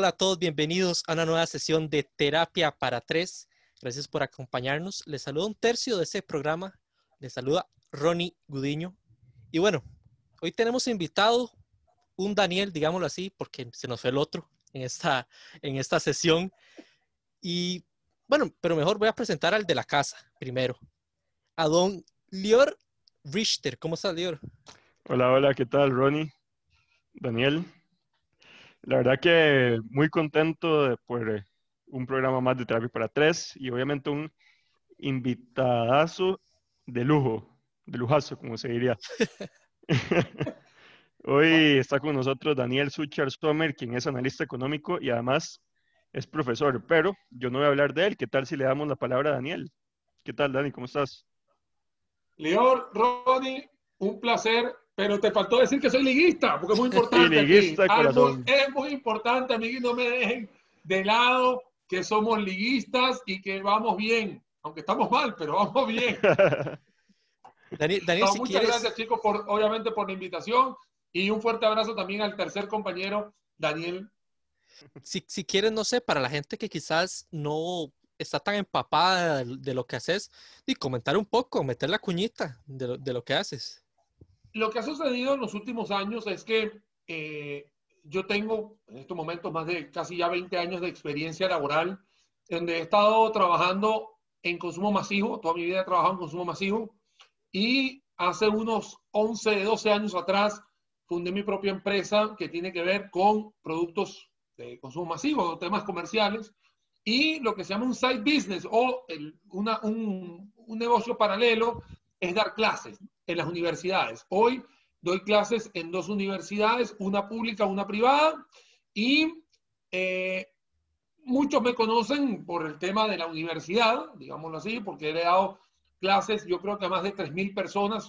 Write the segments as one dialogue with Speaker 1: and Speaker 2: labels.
Speaker 1: Hola, a todos, bienvenidos a una nueva sesión de Terapia para Tres. Gracias por acompañarnos. Les saluda un tercio de este programa. Les saluda Ronnie Gudiño. Y bueno, hoy tenemos invitado un Daniel, digámoslo así, porque se nos fue el otro en esta, en esta sesión. Y bueno, pero mejor voy a presentar al de la casa primero, a don Lior Richter. ¿Cómo estás, Lior?
Speaker 2: Hola, hola, ¿qué tal, Ronnie? Daniel. La verdad que muy contento de por eh, un programa más de Terapia para Tres y obviamente un invitadazo de lujo, de lujazo, como se diría. Hoy está con nosotros Daniel Suchar Sommer, quien es analista económico y además es profesor, pero yo no voy a hablar de él. ¿Qué tal si le damos la palabra a Daniel? ¿Qué tal, Dani? ¿Cómo estás?
Speaker 3: Leor, Ronnie, un placer, pero te faltó decir que soy liguista, porque es muy importante.
Speaker 2: liguista,
Speaker 3: corazón. Es muy importante, amiguitos, no me dejen de lado que somos liguistas y que vamos bien, aunque estamos mal, pero vamos bien.
Speaker 1: Daniel, Daniel si
Speaker 3: muchas
Speaker 1: quieres...
Speaker 3: gracias, chicos, por, obviamente por la invitación y un fuerte abrazo también al tercer compañero, Daniel.
Speaker 1: Si, si quieres, no sé, para la gente que quizás no está tan empapada de, de lo que haces, y comentar un poco, meter la cuñita de lo, de lo que haces.
Speaker 3: Lo que ha sucedido en los últimos años es que eh, yo tengo en estos momentos más de casi ya 20 años de experiencia laboral, donde he estado trabajando en consumo masivo, toda mi vida he trabajado en consumo masivo, y hace unos 11, 12 años atrás fundé mi propia empresa que tiene que ver con productos de consumo masivo, temas comerciales, y lo que se llama un side business o un negocio paralelo es dar clases en las universidades. Hoy doy clases en dos universidades, una pública, una privada, y eh, muchos me conocen por el tema de la universidad, digámoslo así, porque he dado clases, yo creo que a más de 3.000 personas,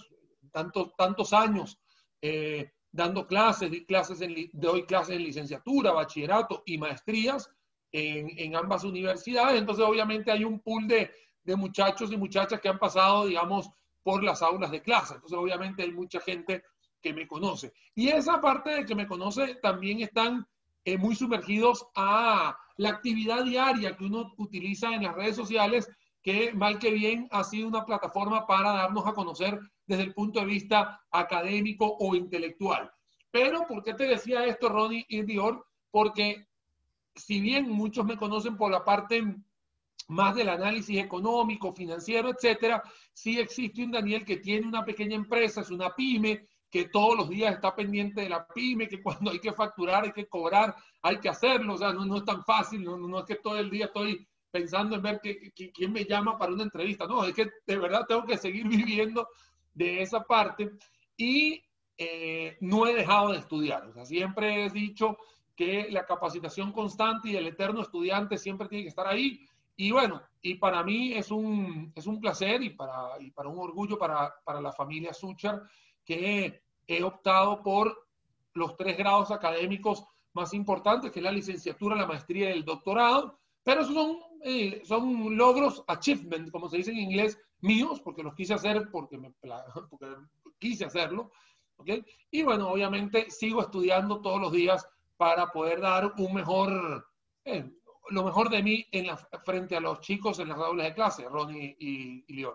Speaker 3: tantos, tantos años eh, dando clases, di clases en, doy clases en licenciatura, bachillerato y maestrías en, en, ambas universidades. Entonces, obviamente hay un pool de, de muchachos y muchachas que han pasado, digamos, por las aulas de clase. Entonces, obviamente hay mucha gente que me conoce. Y esa parte de que me conoce también están eh, muy sumergidos a la actividad diaria que uno utiliza en las redes sociales, que mal que bien ha sido una plataforma para darnos a conocer desde el punto de vista académico o intelectual. Pero, ¿por qué te decía esto, Ronnie y Dior? Porque si bien muchos me conocen por la parte más del análisis económico, financiero, etcétera, sí existe un Daniel que tiene una pequeña empresa, es una pyme, que todos los días está pendiente de la pyme, que cuando hay que facturar, hay que cobrar, hay que hacerlo, o sea, no, no es tan fácil, no, no, es que todo el día estoy pensando en ver que, que, quién me llama para una entrevista, no, es que de verdad tengo que seguir viviendo de esa parte y eh, no he dejado de estudiar, o sea, siempre he dicho que la capacitación constante y el eterno estudiante siempre tiene que estar ahí, y bueno, y para mí es un, es un placer y para, y para un orgullo para, para la familia Suchar que he optado por los tres grados académicos más importantes, que es la licenciatura, la maestría y el doctorado, pero son, eh, son logros, achievement, como se dice en inglés, míos, porque los quise hacer porque, me, porque quise hacerlo. ¿okay? Y bueno, obviamente sigo estudiando todos los días para poder dar un mejor, eh, lo mejor de mí en la, frente a los chicos en las aulas de clase, Ronnie y, y.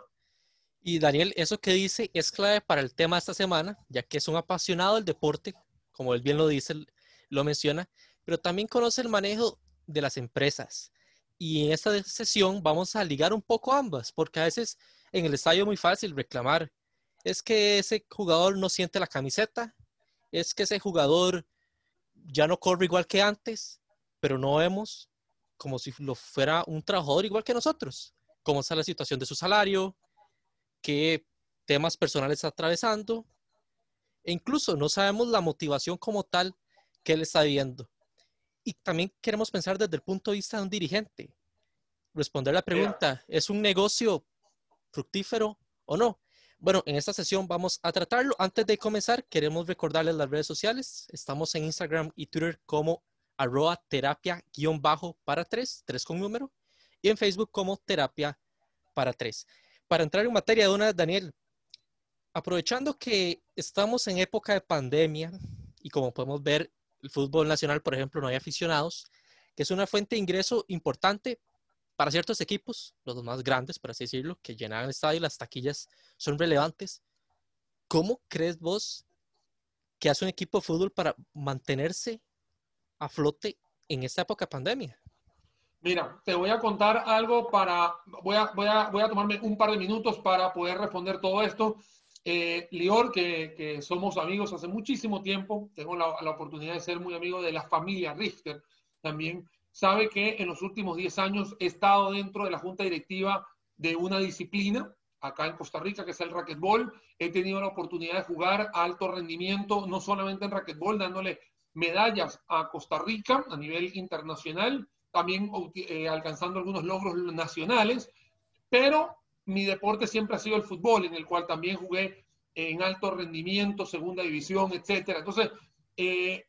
Speaker 1: Y Daniel, eso que dice es clave para el tema esta semana, ya que es un apasionado del deporte, como él bien lo dice, lo menciona, pero también conoce el manejo de las empresas. Y en esta sesión vamos a ligar un poco ambas, porque a veces en el estadio es muy fácil reclamar. Es que ese jugador no siente la camiseta, es que ese jugador ya no corre igual que antes, pero no vemos como si lo fuera un trabajador igual que nosotros. Cómo está la situación de su salario, qué temas personales está atravesando. E incluso no sabemos la motivación como tal que él está viviendo. Y también queremos pensar desde el punto de vista de un dirigente. Responder la pregunta, ¿es un negocio fructífero o no? Bueno, en esta sesión vamos a tratarlo. Antes de comenzar, queremos recordarles las redes sociales. Estamos en Instagram y Twitter como arroba terapia guion bajo para tres, tres con número, y en Facebook como terapia para tres. Para entrar en materia de una, Daniel, aprovechando que estamos en época de pandemia y como podemos ver, el fútbol nacional, por ejemplo, no hay aficionados, que es una fuente de ingreso importante para ciertos equipos, los más grandes, por así decirlo, que llenan el estadio y las taquillas son relevantes. ¿Cómo crees vos que hace un equipo de fútbol para mantenerse a flote en esta época de pandemia?
Speaker 3: Mira, te voy a contar algo para, voy a, voy a, voy a tomarme un par de minutos para poder responder todo esto. Eh, Lior, que, que, somos amigos hace muchísimo tiempo, tengo la, la, oportunidad de ser muy amigo de la familia Richter también, sabe que en los últimos 10 años he estado dentro de la junta directiva de una disciplina acá en Costa Rica, que es el racquetball. He tenido la oportunidad de jugar a alto rendimiento, no solamente en racquetball, dándole medallas a Costa Rica a nivel internacional, también eh, alcanzando algunos logros nacionales, pero mi deporte siempre ha sido el fútbol, en el cual también jugué en alto rendimiento, segunda división, etcétera. Entonces, eh,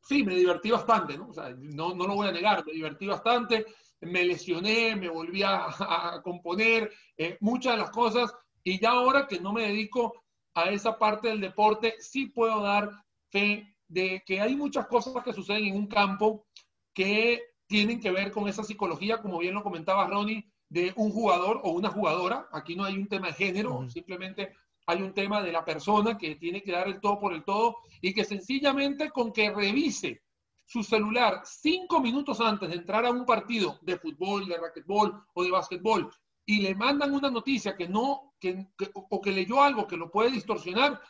Speaker 3: sí, me divertí bastante, ¿no? No, no lo voy a negar, me divertí bastante, me lesioné, me volví a, a componer, eh, muchas de las cosas, y ya ahora que no me dedico a esa parte del deporte, sí puedo dar fe de que hay muchas cosas que suceden en un campo que tienen que ver con esa psicología, como bien lo comentaba Ronnie, de un jugador o una jugadora. Aquí no hay un tema de género, simplemente hay un tema de la persona que tiene que dar el todo por el todo y que sencillamente con que revise su celular cinco minutos antes de entrar a un partido de fútbol, de racquetbol o de básquetbol y le mandan una noticia que no, que, o que leyó algo que lo puede distorsionar,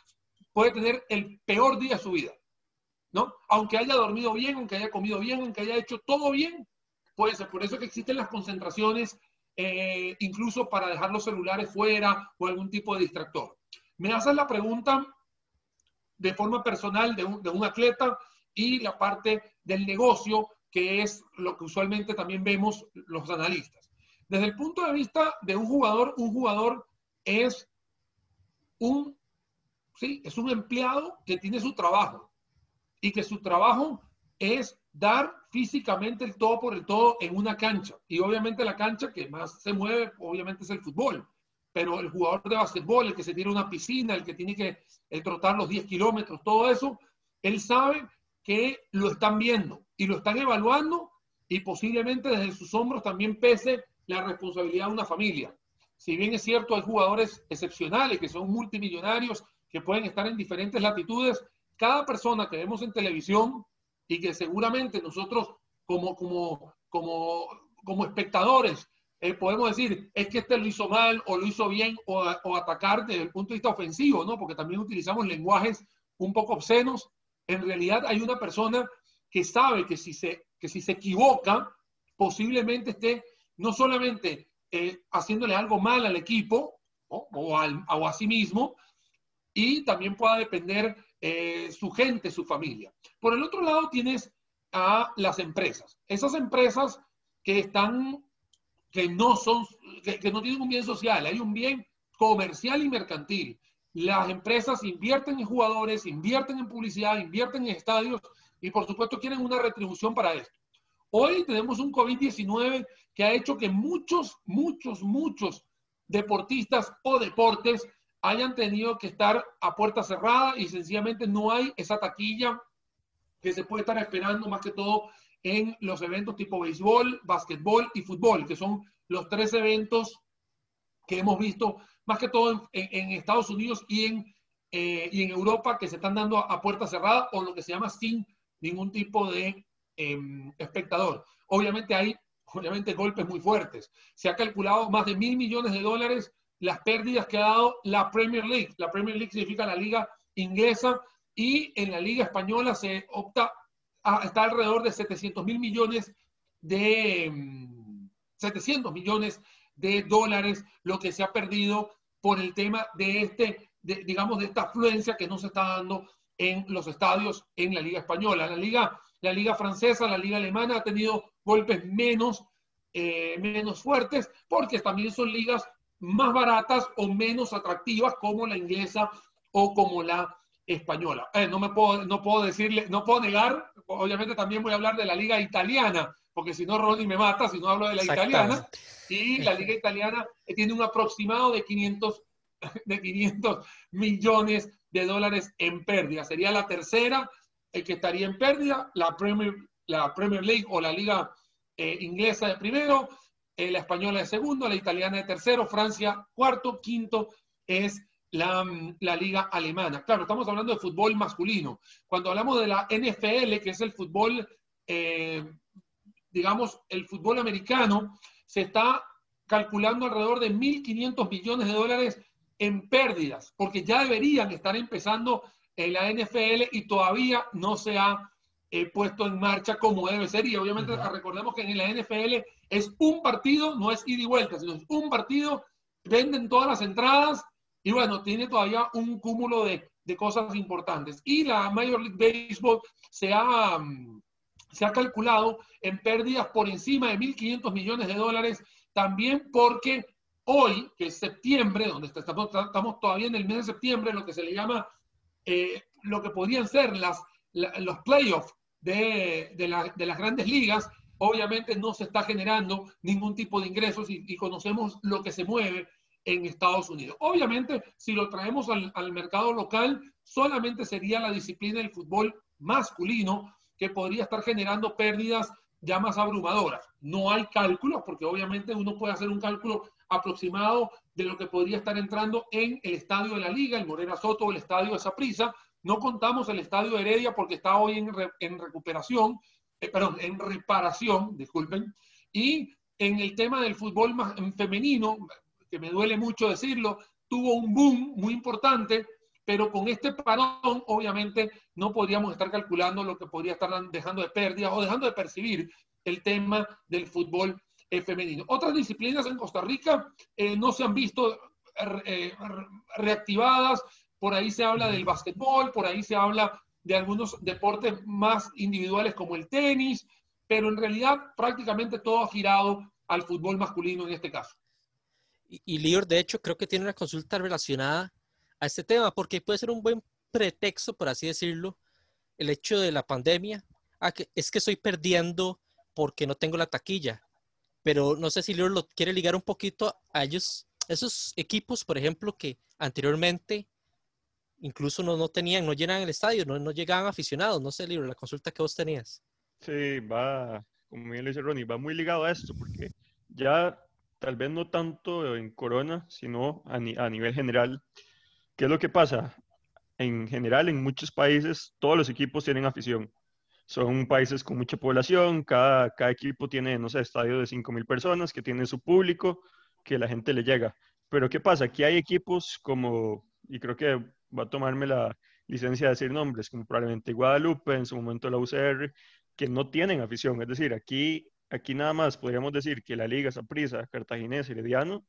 Speaker 3: puede tener el peor día de su vida. ¿No? Aunque haya dormido bien, aunque haya comido bien, aunque haya hecho todo bien, puede ser. Por eso que existen las concentraciones, eh, incluso para dejar los celulares fuera o algún tipo de distractor. Me haces la pregunta de forma personal de un, de un atleta y la parte del negocio, que es lo que usualmente también vemos los analistas. Desde el punto de vista de un jugador, un jugador es un, sí, es un empleado que tiene su trabajo y que su trabajo es dar físicamente el todo por el todo en una cancha. Y obviamente la cancha que más se mueve, obviamente es el fútbol. Pero el jugador de básquetbol, el que se tiene una piscina, el que tiene que trotar los 10 kilómetros, todo eso, él sabe que lo están viendo y lo están evaluando y posiblemente desde sus hombros también pese la responsabilidad de una familia. Si bien es cierto, hay jugadores excepcionales que son multimillonarios, que pueden estar en diferentes latitudes, cada persona que vemos en televisión y que seguramente nosotros como, como, como, como espectadores eh, podemos decir, es que este lo hizo mal o lo hizo bien o, atacar desde el punto de vista ofensivo, ¿no? Porque también utilizamos lenguajes un poco obscenos. En realidad hay una persona que sabe que si se, que si se equivoca, posiblemente esté no solamente eh, haciéndole algo mal al equipo o, al, o a sí mismo, y también pueda depender eh, su gente, su familia. Por el otro lado tienes a las empresas. Esas empresas que están, que no son, que, que no tienen un bien social, hay un bien comercial y mercantil. Las empresas invierten en jugadores, invierten en publicidad, invierten en estadios y por supuesto quieren una retribución para esto. Hoy tenemos un COVID-19 que ha hecho que muchos, muchos, muchos deportistas o deportes hayan tenido que estar a puerta cerrada y sencillamente no hay esa taquilla que se puede estar esperando más que todo en los eventos tipo béisbol, básquetbol y fútbol, que son los tres eventos que hemos visto más que todo en, en Estados Unidos y en, eh, y en Europa que se están dando a, a, puerta cerrada o lo que se llama sin ningún tipo de eh, espectador. Obviamente hay obviamente golpes muy fuertes. Se ha calculado más de mil millones de dólares las pérdidas que ha dado la Premier League. La Premier League significa la liga inglesa y en la liga española se opta, a, está alrededor de 700 mil millones de 700 mm, millones de dólares lo que se ha perdido por el tema de este, de, digamos, de esta afluencia que no se está dando en los estadios en la liga española. La liga, la liga francesa, la liga alemana ha tenido golpes menos, eh, menos fuertes porque también son ligas más baratas o menos atractivas como la inglesa o como la española. Eh, no me puedo, no puedo decirle, no puedo negar, obviamente también voy a hablar de la liga italiana, porque si no Ronnie me mata si no hablo de la italiana. Y la liga italiana tiene un aproximado de 500, de 500 millones de dólares en pérdida. Sería la tercera el que estaría en pérdida, la Premier, la Premier League o la Liga eh, Inglesa de primero, la Española de segundo, la Italiana de tercero, Francia cuarto, quinto es la, la, Liga Alemana. Claro, estamos hablando de fútbol masculino. Cuando hablamos de la NFL, que es el fútbol, eh, digamos, el fútbol americano, se está calculando alrededor de 1.500 millones de dólares en pérdidas, porque ya deberían estar empezando la NFL y todavía no se ha eh, puesto en marcha como debe ser. Y obviamente recordemos que en la NFL es un partido, no es ida y vuelta, sino es un partido, venden todas las entradas y bueno, tiene todavía un cúmulo de, de cosas importantes. Y la Major League Baseball se ha, mm, se ha calculado en pérdidas por encima de 1.500 millones de dólares, también porque hoy, que es septiembre, donde estamos, estamos todavía en el mes de septiembre, lo que se le llama, eh, lo que podrían ser las, los playoffs de, las grandes ligas, obviamente no se está generando ningún tipo de ingresos y, conocemos lo que se mueve en Estados Unidos. Obviamente, si lo traemos al, mercado local, solamente sería la disciplina del fútbol masculino que podría estar generando pérdidas ya más abrumadoras. No hay cálculos, porque obviamente uno puede hacer un cálculo aproximado de lo que podría estar entrando en el estadio de la Liga, el Morena Soto el estadio de Saprissa. No contamos el estadio Heredia porque está hoy en, re, en recuperación, eh, perdón, en reparación, disculpen. Y en el tema del fútbol femenino, que me duele mucho decirlo, tuvo un boom muy importante, pero con este parón, obviamente, no podríamos estar calculando lo que podría estar dejando de pérdidas o dejando de percibir el tema del fútbol eh, femenino. Otras disciplinas en Costa Rica eh, no se han visto reactivadas, por ahí se habla del básquetbol, por ahí se habla de algunos deportes más individuales como el tenis, pero en realidad prácticamente todo ha girado al fútbol masculino en este caso.
Speaker 1: Y, y Lior, de hecho, creo que tiene una consulta relacionada a este tema, porque puede ser un buen pretexto, por así decirlo, el hecho de la pandemia, a que, es que estoy perdiendo porque no tengo la taquilla pero no sé si Lior lo quiere ligar un poquito a ellos, esos equipos, por ejemplo, que anteriormente incluso no, no tenían, no llenan el estadio, no, no llegaban aficionados, no sé, Lior, la consulta que vos tenías.
Speaker 2: Sí, va, como bien lo dice Ronnie, va muy ligado a esto, porque ya tal vez no tanto en Corona, sino a, ni, a nivel general, ¿qué es lo que pasa? En general, en muchos países, todos los equipos tienen afición son países con mucha población, cada, cada equipo tiene, no sé, estadio de 5.000 personas, que tiene su público, que la gente le llega. Pero ¿qué pasa? Aquí hay equipos como, y creo que va a tomarme la licencia de decir nombres, como probablemente Guadalupe, en su momento la UCR, que no tienen afición. Es decir, aquí, aquí nada más podríamos decir que la Liga Saprissa, Cartaginés, Herediano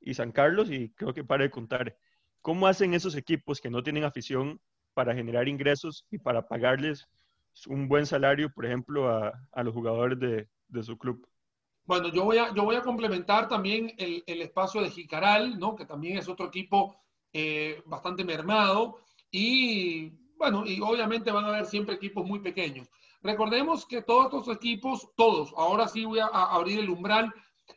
Speaker 2: y San Carlos, y creo que para de contar. ¿Cómo hacen esos equipos que no tienen afición para generar ingresos y para pagarles un buen salario, por ejemplo, a, a los jugadores de, de, su club.
Speaker 3: Bueno, yo voy a, yo voy a complementar también el, el espacio de Jicaral, ¿no? que también es otro equipo eh, bastante mermado. Y bueno, y obviamente van a haber siempre equipos muy pequeños. Recordemos que todos estos equipos, todos, ahora sí voy a, a abrir el umbral,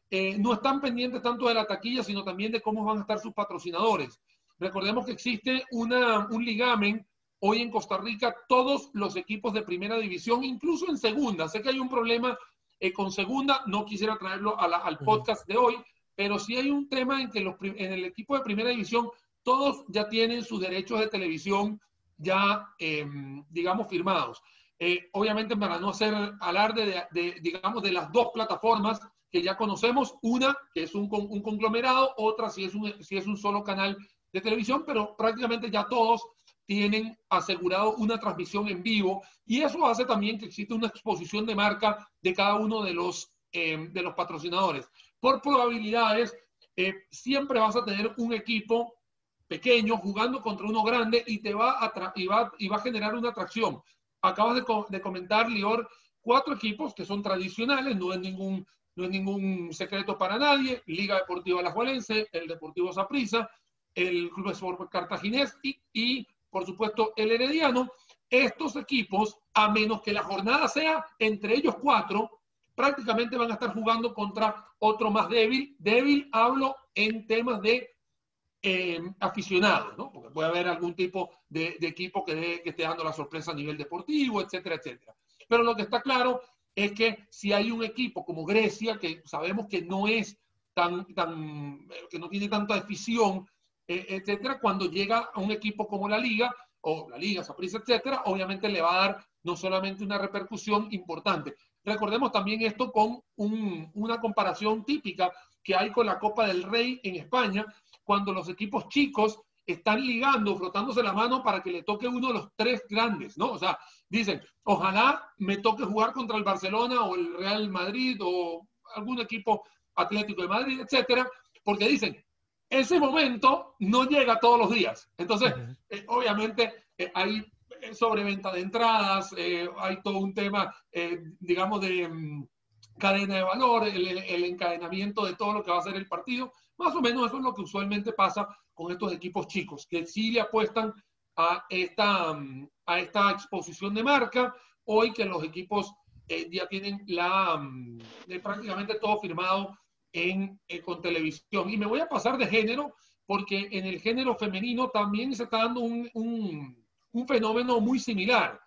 Speaker 3: eh, no están pendientes tanto de la taquilla, sino también de cómo van a estar sus patrocinadores. Recordemos que existe una, un ligamen hoy en Costa Rica todos los equipos de primera división, incluso en segunda. Sé que hay un problema eh, con segunda, no quisiera traerlo a la, al podcast de hoy, pero sí hay un tema en que los, en el equipo de primera división todos ya tienen sus derechos de televisión ya, eh, digamos, firmados. Eh, obviamente, para no hacer alarde de, de, digamos, de las dos plataformas que ya conocemos, una que es un, un conglomerado, otra si es un, si es un solo canal de televisión, pero prácticamente ya todos tienen asegurado una transmisión en vivo y eso hace también que exista una exposición de marca de cada uno de los, eh, de los patrocinadores. Por probabilidades, eh, siempre vas a tener un equipo pequeño jugando contra uno grande y te va a, y va, y va a generar una atracción. Acabas de, co de, comentar, Lior, cuatro equipos que son tradicionales, no es ningún, no es ningún secreto para nadie, Liga Deportiva La Juelense, el Deportivo Saprissa, el Club Sport Cartaginés y por supuesto, el Herediano, estos equipos, a menos que la jornada sea entre ellos cuatro, prácticamente van a estar jugando contra otro más débil. Débil hablo en temas de eh, aficionados, ¿no? Porque puede haber algún tipo de, equipo que, que esté dando la sorpresa a nivel deportivo, etcétera, etcétera. Pero lo que está claro es que si hay un equipo como Grecia, que sabemos que no es tan, tan que no tiene tanta afición, eh, etcétera, cuando llega a un equipo como la Liga, o la Liga, Saprissa, etcétera, obviamente le va a dar no solamente una repercusión importante. Recordemos también esto con una comparación típica que hay con la Copa del Rey en España, cuando los equipos chicos están ligando, frotándose la mano para que le toque uno de los tres grandes, ¿no? O sea, dicen, ojalá me toque jugar contra el Barcelona o el Real Madrid o algún equipo Atlético de Madrid, etcétera, porque dicen, ese momento no llega todos los días. Entonces, eh, obviamente, eh, hay eh, sobreventa de entradas, hay todo un tema, digamos, de mm, cadena de valor, el, el, encadenamiento de todo lo que va a ser el partido. Más o menos eso es lo que usualmente pasa con estos equipos chicos, que sí le apuestan a esta, mm, a esta exposición de marca, hoy que los equipos ya tienen la, mm, prácticamente todo firmado en, eh, con televisión. Y me voy a pasar de género porque en el género femenino también se está dando un, un, fenómeno muy similar.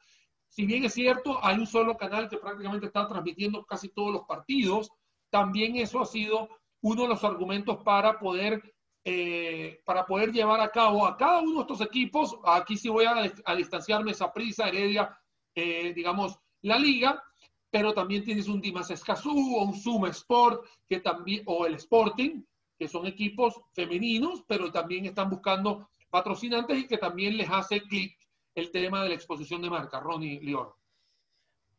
Speaker 3: Si bien es cierto, hay un solo canal que prácticamente está transmitiendo casi todos los partidos, también eso ha sido uno de los argumentos para poder, eh, para poder llevar a cabo a cada uno de estos equipos, aquí sí voy a, a distanciarme, esa prisa, Heredia, eh, digamos, la liga, pero también tienes un Dimas Escazú o un Suma Sport, que también, o el Sporting, que son equipos femeninos, pero también están buscando patrocinantes y que también les hace clic el tema de la exposición de marca, Ronnie León.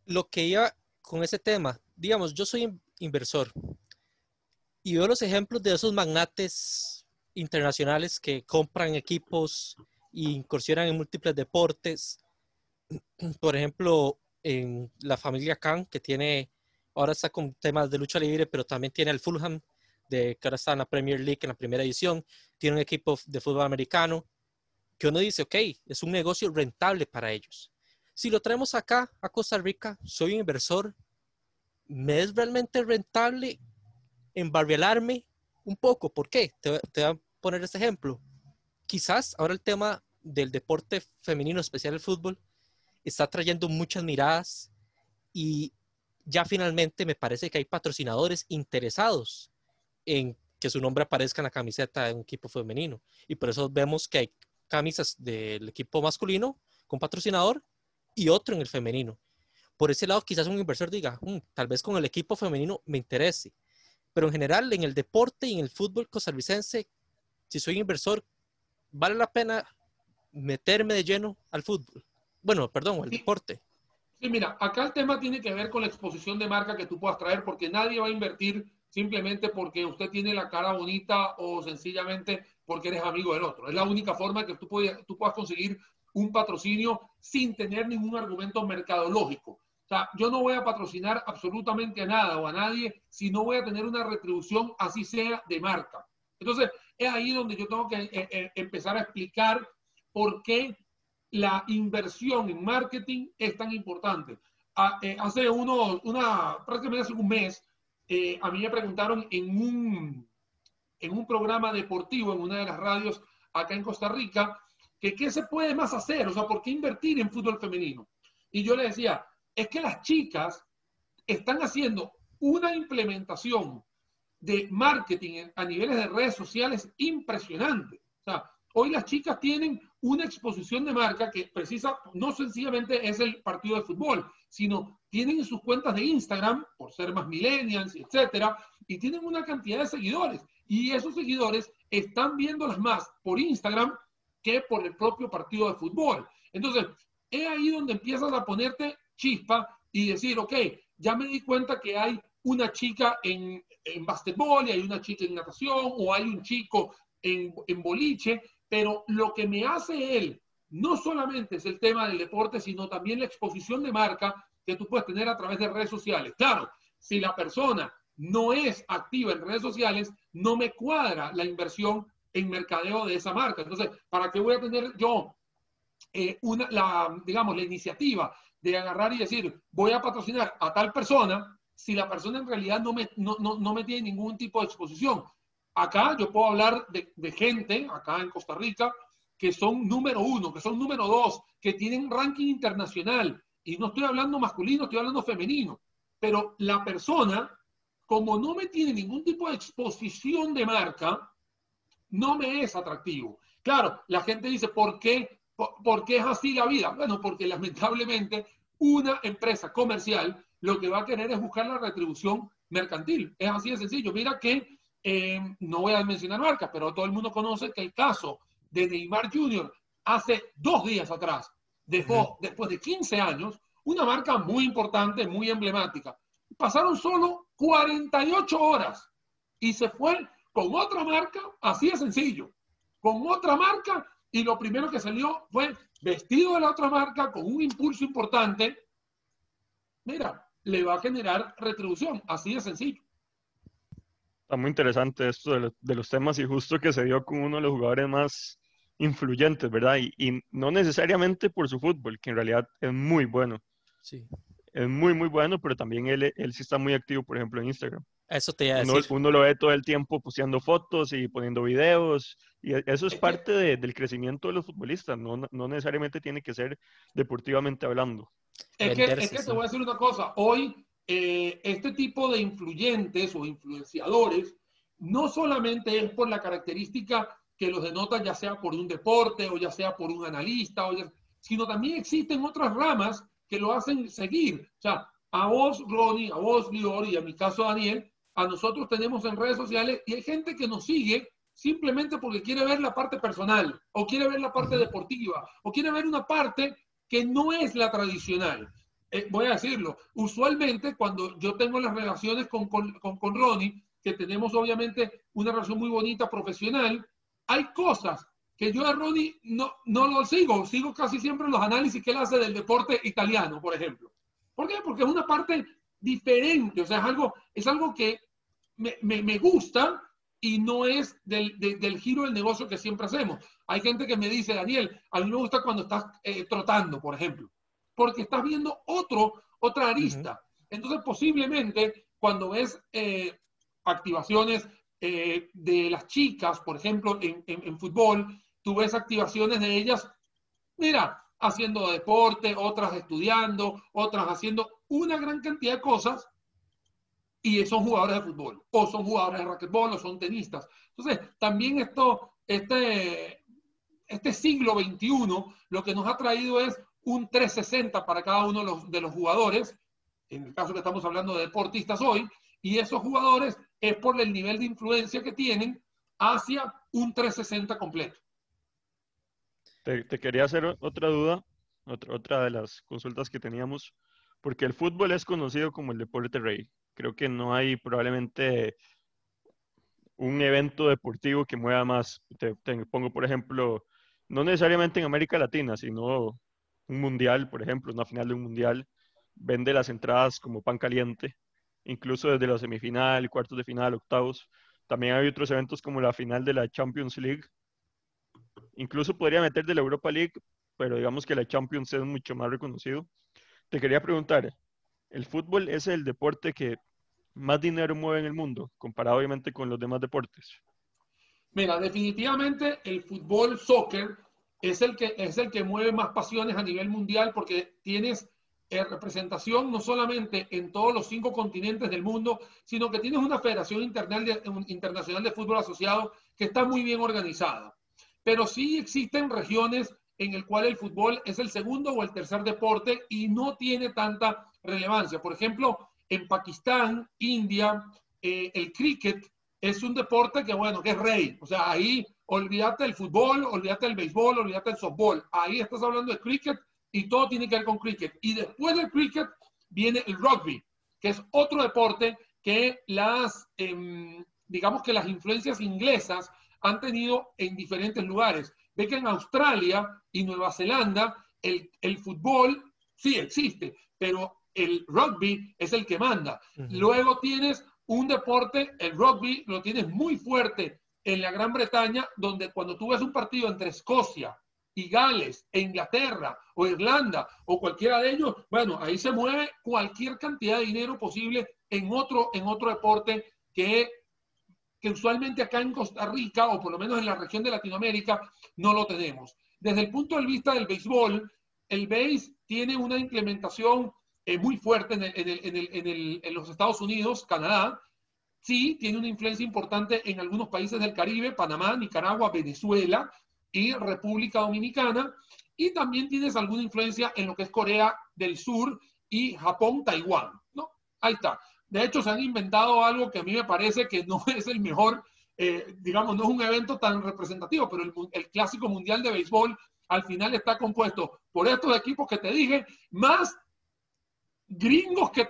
Speaker 1: Lo que iba con ese tema, digamos, yo soy inversor y veo los ejemplos de esos magnates internacionales que compran equipos e incursionan en múltiples deportes. Por ejemplo, en la familia Khan, que tiene, ahora está con temas de lucha libre, pero también tiene el Fulham, de, que ahora está en la Premier League, en la primera edición, tiene un equipo de fútbol americano, que uno dice, ok, es un negocio rentable para ellos. Si lo traemos acá, a Costa Rica, soy un inversor, ¿me es realmente rentable embarrialarme un poco? ¿Por qué? Te, te voy a poner este ejemplo. Quizás ahora el tema del deporte femenino, especial el fútbol, está trayendo muchas miradas y ya finalmente me parece que hay patrocinadores interesados en que su nombre aparezca en la camiseta de un equipo femenino. Y por eso vemos que hay camisas del equipo masculino con patrocinador y otro en el femenino. Por ese lado, quizás un inversor diga, mm, tal vez con el equipo femenino me interese. Pero en general, en el deporte y en el fútbol costarricense, si soy inversor, vale la pena meterme de lleno al fútbol. Bueno, perdón, el deporte.
Speaker 3: Sí, mira, acá el tema tiene que ver con la exposición de marca que tú puedas traer, porque nadie va a invertir simplemente porque usted tiene la cara bonita o sencillamente porque eres amigo del otro. Es la única forma que tú, puedes, tú puedas conseguir un patrocinio sin tener ningún argumento mercadológico. O sea, yo no voy a patrocinar absolutamente a nada o a nadie si no voy a tener una retribución, así sea, de marca. Entonces, es ahí donde yo tengo que eh, eh, empezar a explicar por qué la inversión en marketing es tan importante. Ah, eh, hace uno, una, prácticamente hace un mes, a mí me preguntaron en un, en un programa deportivo, en una de las radios acá en Costa Rica, que qué se puede más hacer, o sea, ¿por qué invertir en fútbol femenino? Y yo le decía, es que las chicas están haciendo una implementación de marketing a niveles de redes sociales impresionante. O sea, hoy las chicas tienen una exposición de marca que precisa, no sencillamente es el partido de fútbol, sino tienen sus cuentas de Instagram, por ser más millennials, etcétera, y tienen una cantidad de seguidores. Y esos seguidores están viéndolas más por Instagram que por el propio partido de fútbol. Entonces, es ahí donde empiezas a ponerte chispa y decir, ok, ya me di cuenta que hay una chica en, en básquetbol y hay una chica en natación o hay un chico en, boliche pero lo que me hace él no solamente es el tema del deporte, sino también la exposición de marca que tú puedes tener a través de redes sociales. Claro, si la persona no es activa en redes sociales, no me cuadra la inversión en mercadeo de esa marca. Entonces, ¿para qué voy a tener yo eh, una, digamos, la iniciativa de agarrar y decir, voy a patrocinar a tal persona si la persona en realidad no me, no, no, no me tiene ningún tipo de exposición? Acá yo puedo hablar de, de gente, acá en Costa Rica, que son número uno, que son número dos, que tienen ranking internacional. Y no estoy hablando masculino, estoy hablando femenino. Pero la persona, como no me tiene ningún tipo de exposición de marca, no me es atractivo. Claro, la gente dice, ¿por qué, por, qué es así la vida? Bueno, porque lamentablemente una empresa comercial lo que va a querer es buscar la retribución mercantil. Es así de sencillo. Mira que, eh, no voy a mencionar marcas, pero todo el mundo conoce que el caso de Neymar Jr. hace dos días atrás dejó, después de 15 años, una marca muy importante, muy emblemática. Pasaron solo 48 horas y se fue con otra marca, así de sencillo, con otra marca y lo primero que salió fue vestido de la otra marca con un impulso importante. Mira, le va a generar retribución, así de sencillo.
Speaker 2: Está muy interesante esto de, los temas y justo que se dio con uno de los jugadores más influyentes, ¿verdad? Y, no necesariamente por su fútbol, que en realidad es muy bueno. Sí. Es muy, muy bueno, pero también él, él sí está muy activo, por ejemplo, en Instagram.
Speaker 1: Eso te iba
Speaker 2: a decir. Uno, lo ve todo el tiempo posteando fotos y poniendo videos, y e, eso es parte del crecimiento de los futbolistas, no, no, necesariamente tiene que ser deportivamente hablando.
Speaker 3: Es que, es que te voy a decir una cosa, hoy eh, este tipo de influyentes o influenciadores no solamente es por la característica que los denota ya sea por un deporte o ya sea por un analista, o sino también existen otras ramas que lo hacen seguir. O sea, a vos, Ronnie, a vos, Lior, y a mi caso, Daniel, a nosotros tenemos en redes sociales y hay gente que nos sigue simplemente porque quiere ver la parte personal, o quiere ver la parte deportiva, o quiere ver una parte que no es la tradicional. Eh, voy a decirlo, usualmente cuando yo tengo las relaciones con, con, con Ronnie, que tenemos obviamente una relación muy bonita profesional, hay cosas que yo a Ronnie no, no lo sigo, sigo casi siempre los análisis que él hace del deporte italiano, por ejemplo. ¿Por qué? Porque es una parte diferente, o sea, es algo, es algo que me, me, me gusta y no es del, del, giro del negocio que siempre hacemos. Hay gente que me dice, Daniel, a mí me gusta cuando estás eh, trotando, por ejemplo, porque estás viendo otro, otra arista. Entonces, posiblemente, cuando ves eh, activaciones eh, de las chicas, por ejemplo, en, fútbol, tú ves activaciones de ellas, mira, haciendo deporte, otras estudiando, otras haciendo una gran cantidad de cosas y son jugadores de fútbol, o son jugadores de racquetball, o son tenistas. Entonces, también esto, este, este siglo XXI, lo que nos ha traído es un 360 para cada uno de los, de los jugadores, en el caso que estamos hablando de deportistas hoy, y esos jugadores es por el nivel de influencia que tienen hacia un 360 completo.
Speaker 2: Te, quería hacer otra duda, otra, otra de las consultas que teníamos, porque el fútbol es conocido como el deporte rey. Creo que no hay probablemente un evento deportivo que mueva más. Te, pongo, por ejemplo, no necesariamente en América Latina, sino un mundial, por ejemplo, una final de un mundial, vende las entradas como pan caliente incluso desde la semifinal, cuartos de final, octavos. También hay otros eventos como la final de la Champions League. Incluso podría meter de la Europa League, pero digamos que la Champions es mucho más reconocido. Te quería preguntar, ¿el fútbol es el deporte que más dinero mueve en el mundo, comparado obviamente con los demás deportes?
Speaker 3: Mira, definitivamente el fútbol, soccer, es el que, es el que mueve más pasiones a nivel mundial porque tienes representación no solamente en todos los cinco continentes del mundo, sino que tienes una Federación Internacional de Fútbol Asociado que está muy bien organizada. Pero sí existen regiones en el cual el fútbol es el segundo o el tercer deporte y no tiene tanta relevancia. Por ejemplo, en Pakistán, India, eh, el cricket es un deporte que, bueno, que es rey. O sea, ahí olvídate el fútbol, olvídate el béisbol, olvídate el softball. Ahí estás hablando de cricket y todo tiene que ver con cricket. Y después del cricket viene el rugby, que es otro deporte que las, em, digamos que las influencias inglesas han tenido en diferentes lugares. Ve que en Australia y Nueva Zelanda el, el fútbol sí existe, pero el rugby es el que manda. Luego tienes un deporte, el rugby lo tienes muy fuerte en la Gran Bretaña, donde cuando tú ves un partido entre Escocia y Gales, e Inglaterra o Irlanda o cualquiera de ellos, bueno, ahí se mueve cualquier cantidad de dinero posible en otro, en otro deporte que que usualmente acá en Costa Rica, o por lo menos en la región de Latinoamérica, no lo tenemos. Desde el punto de vista del béisbol, el béis tiene una implementación eh, muy fuerte en, los Estados Unidos, Canadá. Sí, tiene una influencia importante en algunos países del Caribe, Panamá, Nicaragua, Venezuela y República Dominicana. Y también tienes alguna influencia en lo que es Corea del Sur y Japón, Taiwán. ¿no? Ahí está. De hecho, se han inventado algo que a mí me parece que no es el mejor, eh, digamos, no es un evento tan representativo, pero el, Clásico Mundial de Béisbol al final está compuesto por estos equipos que te dije, más gringos que,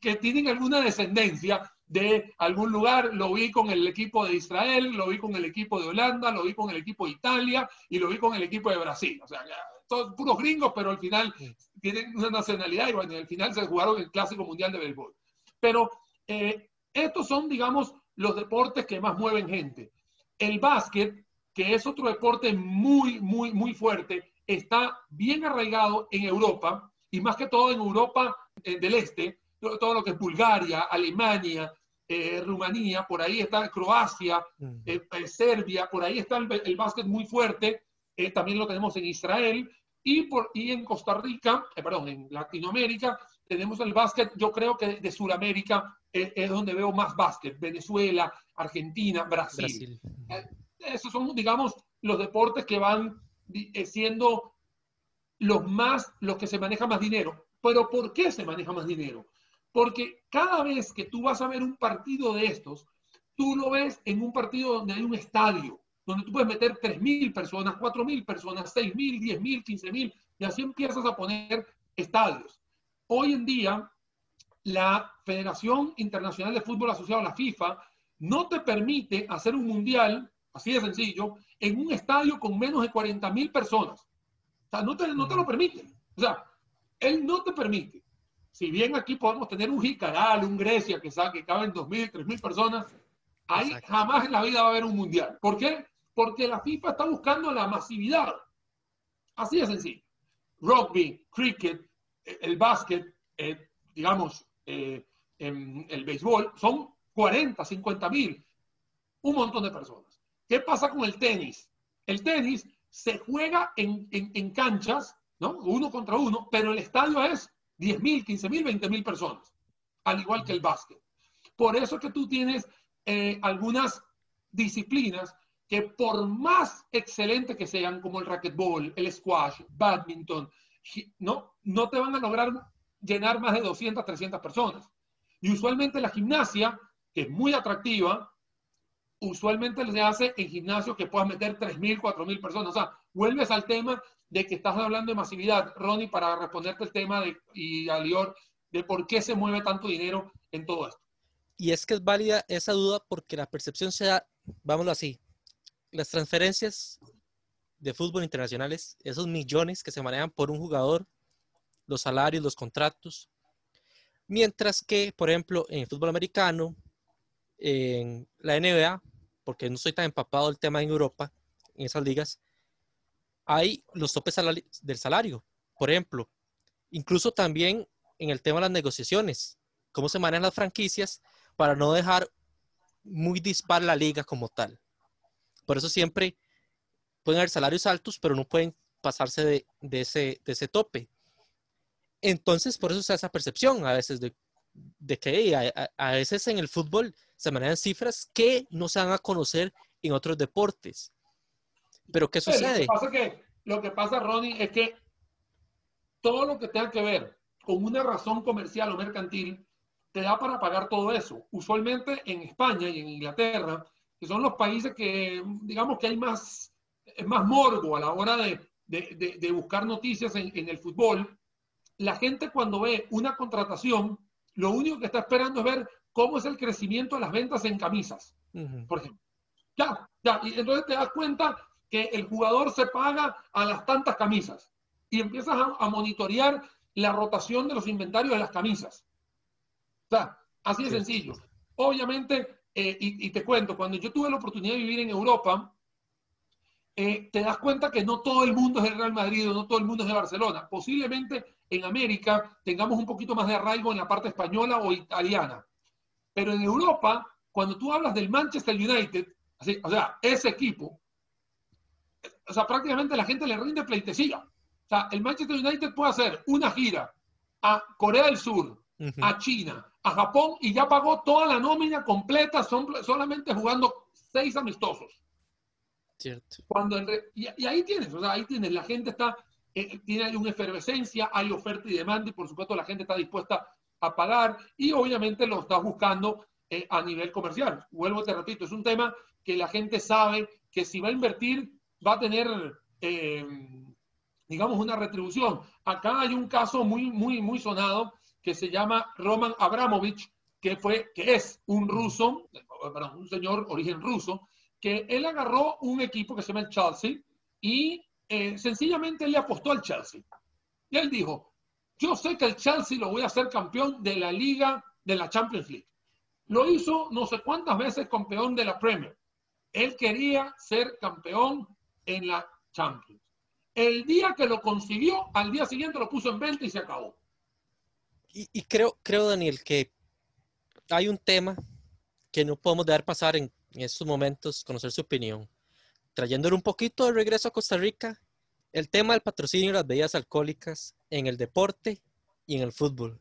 Speaker 3: que, tienen alguna descendencia de algún lugar. Lo vi con el equipo de Israel, lo vi con el equipo de Holanda, lo vi con el equipo de Italia y lo vi con el equipo de Brasil. O sea, todos puros gringos, pero al final tienen una nacionalidad y bueno, al final se jugaron el Clásico Mundial de Béisbol. Pero eh, estos son, digamos, los deportes que más mueven gente. El básquet, que es otro deporte muy, muy, muy fuerte, está bien arraigado en Europa y más que todo en Europa del Este, todo, lo que es Bulgaria, Alemania, eh, Rumanía, por ahí está Croacia, mm. Serbia, por ahí está el, básquet muy fuerte, también lo tenemos en Israel y, por, y en Costa Rica, perdón, en Latinoamérica, tenemos el básquet, yo creo que de Sudamérica es, donde veo más básquet, Venezuela, Argentina, Brasil. Eh, esos son, digamos, los deportes que van eh, siendo los más, los que se maneja más dinero. Pero ¿por qué se maneja más dinero? Porque cada vez que tú vas a ver un partido de estos, tú lo ves en un partido donde hay un estadio, donde tú puedes meter 3.000 personas, 4.000 personas, 6.000, 10.000, 15.000, y así empiezas a poner estadios. Hoy en día, la Federación Internacional de Fútbol Asociado a la FIFA no te permite hacer un mundial, así de sencillo, en un estadio con menos de 40 mil personas. O sea, no te, no te lo permite. O sea, él no te permite. Si bien aquí podemos tener un Jicaral, un Grecia que, sabe, que caben 2.000, 3.000 personas, ahí jamás en la vida va a haber un mundial. ¿Por qué? Porque la FIFA está buscando la masividad. Así de sencillo. Rugby, cricket, el básquet, eh, digamos, eh, en el béisbol, son 40, 50 mil, un montón de personas. ¿Qué pasa con el tenis? El tenis se juega en, en, canchas, ¿no? Uno contra uno, pero el estadio es 10 mil, 15 mil, 20 mil personas, al igual que el básquet. Por eso que tú tienes eh, algunas disciplinas que por más excelente que sean, como el racquetball, el squash, badminton, no, no te van a lograr llenar más de 200, 300 personas. Y usualmente la gimnasia, que es muy atractiva, usualmente se hace en gimnasio que puedas meter 3.000, 4.000 personas. O sea, vuelves al tema de que estás hablando de masividad, Ronnie, para responderte el tema y a Lior, de por qué se mueve tanto dinero en todo esto.
Speaker 1: Y es que es válida esa duda porque la percepción se da, vámonos así, las transferencias de fútbol internacionales, esos millones que se manejan por un jugador, los salarios, los contratos. Mientras que, por ejemplo, en el fútbol americano, en la NBA, porque no estoy tan empapado del tema en Europa, en esas ligas, hay los topes del salario. Por ejemplo, incluso también en el tema de las negociaciones, cómo se manejan las franquicias para no dejar muy dispar la liga como tal. Por eso siempre pueden haber salarios altos, pero no pueden pasarse de, ese, de tope. Entonces, por eso está esa percepción a veces de, que a, veces en el fútbol se manejan cifras que no se van a conocer en otros deportes. Pero ¿qué sucede?
Speaker 3: lo, que pasa que, lo que pasa, Ronnie, es que todo lo que tenga que ver con una razón comercial o mercantil te da para pagar todo eso. Usualmente en España y en Inglaterra, que son los países que, digamos que hay más más morbo a la hora de, buscar noticias en, el fútbol, la gente cuando ve una contratación, lo único que está esperando es ver cómo es el crecimiento de las ventas en camisas, por ejemplo. Ya, ya, y entonces te das cuenta que el jugador se paga a las tantas camisas y empiezas a, monitorear la rotación de los inventarios de las camisas. O sea, así de sencillo. Obviamente, eh, y, te cuento, cuando yo tuve la oportunidad de vivir en Europa, eh, te das cuenta que no todo el mundo es de Real Madrid o no todo el mundo es de Barcelona. Posiblemente en América tengamos un poquito más de arraigo en la parte española o italiana. Pero en Europa, cuando tú hablas del Manchester United, así, o sea, ese equipo, o sea, prácticamente la gente le rinde pleitesía. O sea, el Manchester United puede hacer una gira a Corea del Sur, a China, a Japón y ya pagó toda la nómina completa son, solamente jugando seis amistosos.
Speaker 1: Cierto.
Speaker 3: Cuando y, ahí tienes, o sea, ahí tienes, la gente está, eh, tiene una efervescencia, hay oferta y demanda y por supuesto la gente está dispuesta a pagar y obviamente lo está buscando eh, a nivel comercial. Vuelvo, te repito, es un tema que la gente sabe que si va a invertir va a tener, eh, digamos, una retribución. Acá hay un caso muy, muy, muy sonado que se llama Roman Abramovich, que, fue, que es un ruso, perdón, un señor origen ruso, que él agarró un equipo que se llama el Chelsea y eh, sencillamente le apostó al Chelsea. Y él dijo, yo sé que el Chelsea lo voy a hacer campeón de la liga de la Champions League. Lo hizo no sé cuántas veces campeón de la Premier. Él quería ser campeón en la Champions. El día que lo consiguió, al día siguiente lo puso en venta y se acabó.
Speaker 1: Y, creo, creo, Daniel, que hay un tema que no podemos dejar pasar en, estos momentos, conocer su opinión. Trayéndole un poquito de regreso a Costa Rica, el tema del patrocinio de las bebidas alcohólicas en el deporte y en el fútbol.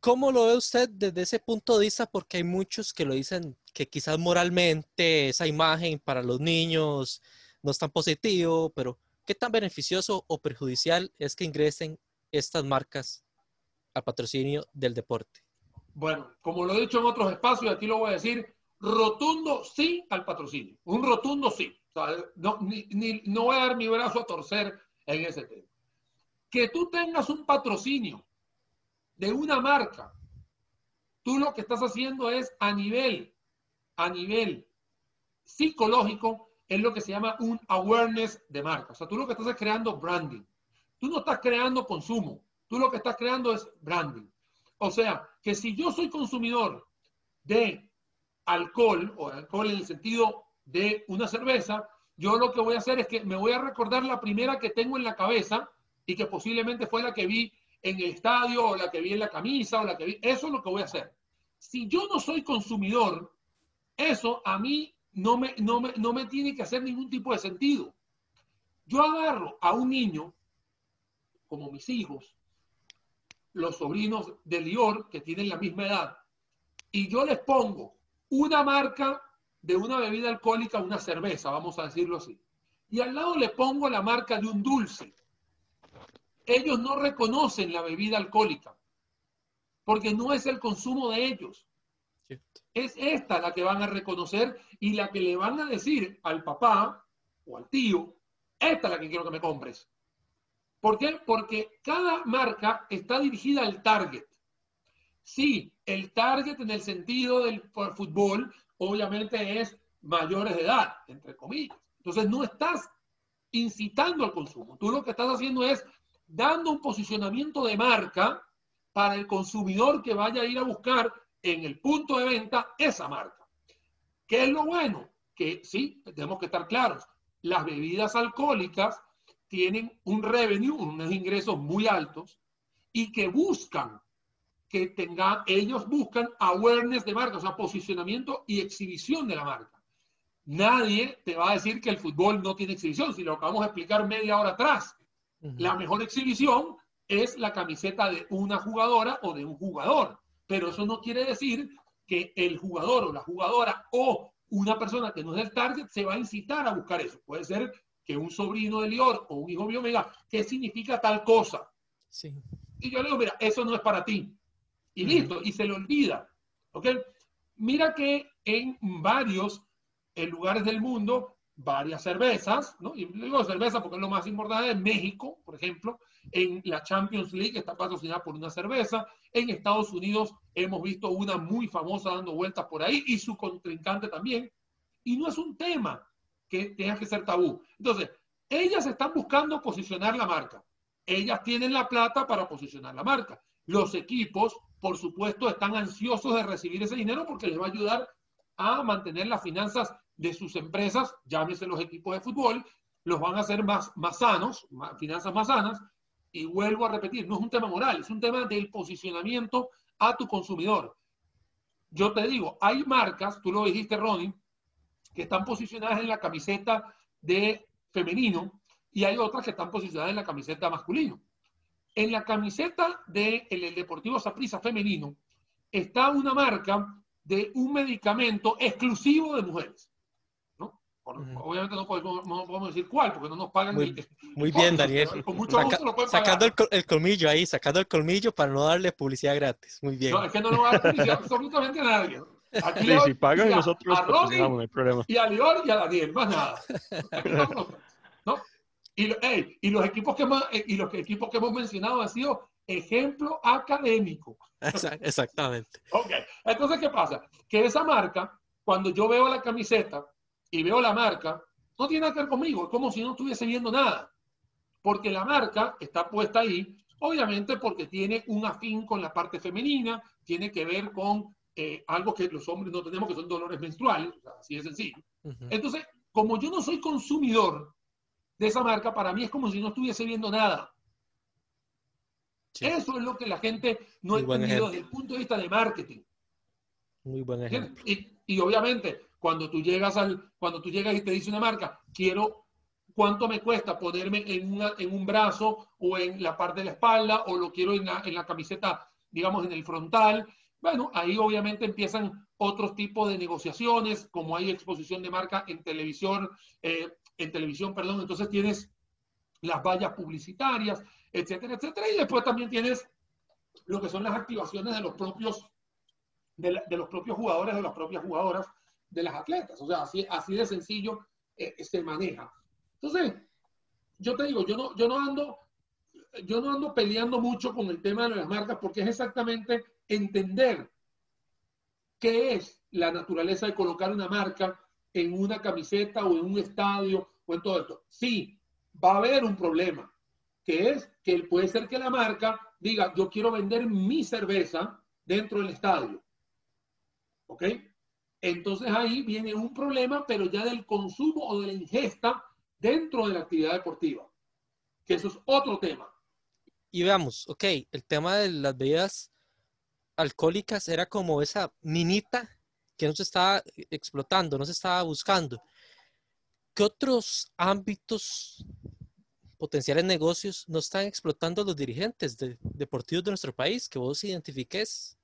Speaker 1: ¿Cómo lo ve usted desde ese punto de vista? Porque hay muchos que lo dicen que quizás moralmente esa imagen para los niños no es tan positivo, pero ¿qué tan beneficioso o perjudicial es que ingresen estas marcas al patrocinio del deporte?
Speaker 3: Bueno, como lo he dicho en otros espacios, aquí lo voy a decir, rotundo sí al patrocinio. Un rotundo sí. no, no voy a dar mi brazo a torcer en ese tema. Que tú tengas un patrocinio de una marca, tú lo que estás haciendo es a nivel, a nivel psicológico, es lo que se llama un awareness de marca. O sea, tú lo que estás es creando branding. Tú no estás creando consumo. Tú lo que estás creando es branding. O sea, que si yo soy consumidor de alcohol o alcohol en el sentido de una cerveza, yo lo que voy a hacer es que me voy a recordar la primera que tengo en la cabeza y que posiblemente fue la que vi en el estadio o la que vi en la camisa o la que vi. Eso es lo que voy a hacer. Si yo no soy consumidor, eso a mí no me, no me, no me tiene que hacer ningún tipo de sentido. Yo agarro a un niño, como mis hijos, los sobrinos de Lior, que tienen la misma edad, y yo les pongo una marca de una bebida alcohólica, una cerveza, vamos a decirlo así, y al lado le pongo la marca de un dulce. Ellos no reconocen la bebida alcohólica, porque no es el consumo de ellos. Es esta la que van a reconocer y la que le van a decir al papá o al tío, esta es la que quiero que me compres. ¿Por qué? Porque cada marca está dirigida al target. Sí, el target en el sentido del fútbol obviamente es mayores de edad, entre comillas. Entonces no estás incitando al consumo. Tú lo que estás haciendo es dando un posicionamiento de marca para el consumidor que vaya a ir a buscar en el punto de venta esa marca. ¿Qué es lo bueno? Que sí, tenemos que estar claros. Las bebidas alcohólicas tienen un revenue, unos ingresos muy altos y que buscan que tengan, ellos buscan awareness de marca, o sea, posicionamiento y exhibición de la marca. Nadie te va a decir que el fútbol no tiene exhibición, si lo acabamos de explicar media hora atrás. La mejor exhibición es la camiseta de una jugadora o de un jugador, pero eso no quiere decir que el jugador o la jugadora o una persona que no es del target se va a incitar a buscar eso. Puede ser que un sobrino de Lior o un hijo mío me diga, ¿qué significa tal cosa? Sí. Y yo le digo, mira, eso no es para ti. Y listo, y se le olvida. ¿Ok? Mira que en varios lugares del mundo, varias cervezas, ¿no? Y digo cerveza porque es lo más importante, en México, por ejemplo, en la Champions League está patrocinada por una cerveza. En Estados Unidos hemos visto una muy famosa dando vueltas por ahí y su contrincante también. Y no es un tema que tenga que ser tabú. Entonces, ellas están buscando posicionar la marca. Ellas tienen la plata para posicionar la marca. Los equipos, por supuesto, están ansiosos de recibir ese dinero porque les va a ayudar a mantener las finanzas de sus empresas, llámese los equipos de fútbol, los van a hacer más, más sanos, finanzas más sanas. Y vuelvo a repetir, no es un tema moral, es un tema del posicionamiento a tu consumidor. yo te digo, hay marcas, tú lo dijiste, Ronnie, que están posicionadas en la camiseta de femenino y hay otras que están posicionadas en la camiseta masculino. En la camiseta del de Deportivo Saprissa femenino está una marca de un medicamento exclusivo de mujeres. Obviamente no podemos, decir cuál, porque no nos pagan.
Speaker 1: Muy, muy bien, Daniel. sacando el, colmillo ahí, sacando el colmillo para no darle publicidad gratis. Muy bien.
Speaker 3: No, es que no lo va a dar publicidad absolutamente a nadie.
Speaker 2: Aquí sí, si pagan nosotros
Speaker 3: a no hay problema. Y a Lior y a Daniel, más nada. ¿no? Y, y, los equipos que hemos, eh, y los equipos que hemos mencionado han sido ejemplo académico.
Speaker 1: Exactamente.
Speaker 3: ok, entonces, ¿qué pasa? Que esa marca, cuando yo veo la camiseta y veo la marca, no tiene nada que ver conmigo, es como si no estuviese viendo nada. Porque la marca está puesta ahí, obviamente porque tiene un afín con la parte femenina, tiene que ver con eh, algo que los hombres no tenemos, que son dolores menstruales, así de sencillo. Entonces, como yo no soy consumidor de esa marca, para mí es como si no estuviese viendo nada. Eso es lo que la gente no ha entendido desde el punto de vista de marketing.
Speaker 1: Muy buen ejemplo.
Speaker 3: Y, obviamente, cuando tú llegas al, cuando tú llegas y te dice una marca, quiero cuánto me cuesta ponerme en, en un brazo o en la parte de la espalda o lo quiero en la, en la camiseta, digamos, en el frontal. Bueno, ahí obviamente empiezan otros tipos de negociaciones, como hay exposición de marca en televisión, eh, en televisión, perdón, entonces tienes las vallas publicitarias, etcétera, etcétera, y después también tienes lo que son las activaciones de los propios, de, los propios jugadores, de las propias jugadoras, de las atletas. O sea, así, así de sencillo eh, se maneja. Entonces, yo te digo, yo no, yo no ando, yo no ando peleando mucho con el tema de las marcas porque es exactamente entender qué es la naturaleza de colocar una marca en una camiseta o en un estadio o en todo esto. Sí, va a haber un problema, que es que puede ser que la marca diga, yo quiero vender mi cerveza dentro del estadio. ¿Ok? Entonces ahí viene un problema, pero ya del consumo o de la ingesta dentro de la actividad deportiva. Que eso es otro tema.
Speaker 1: Y veamos, ok, el tema de las bebidas alcohólicas era como esa minita que no se estaba explotando, no se estaba buscando. ¿Qué otros ámbitos potenciales negocios no están explotando los dirigentes de, deportivos de nuestro país que vos identifiques?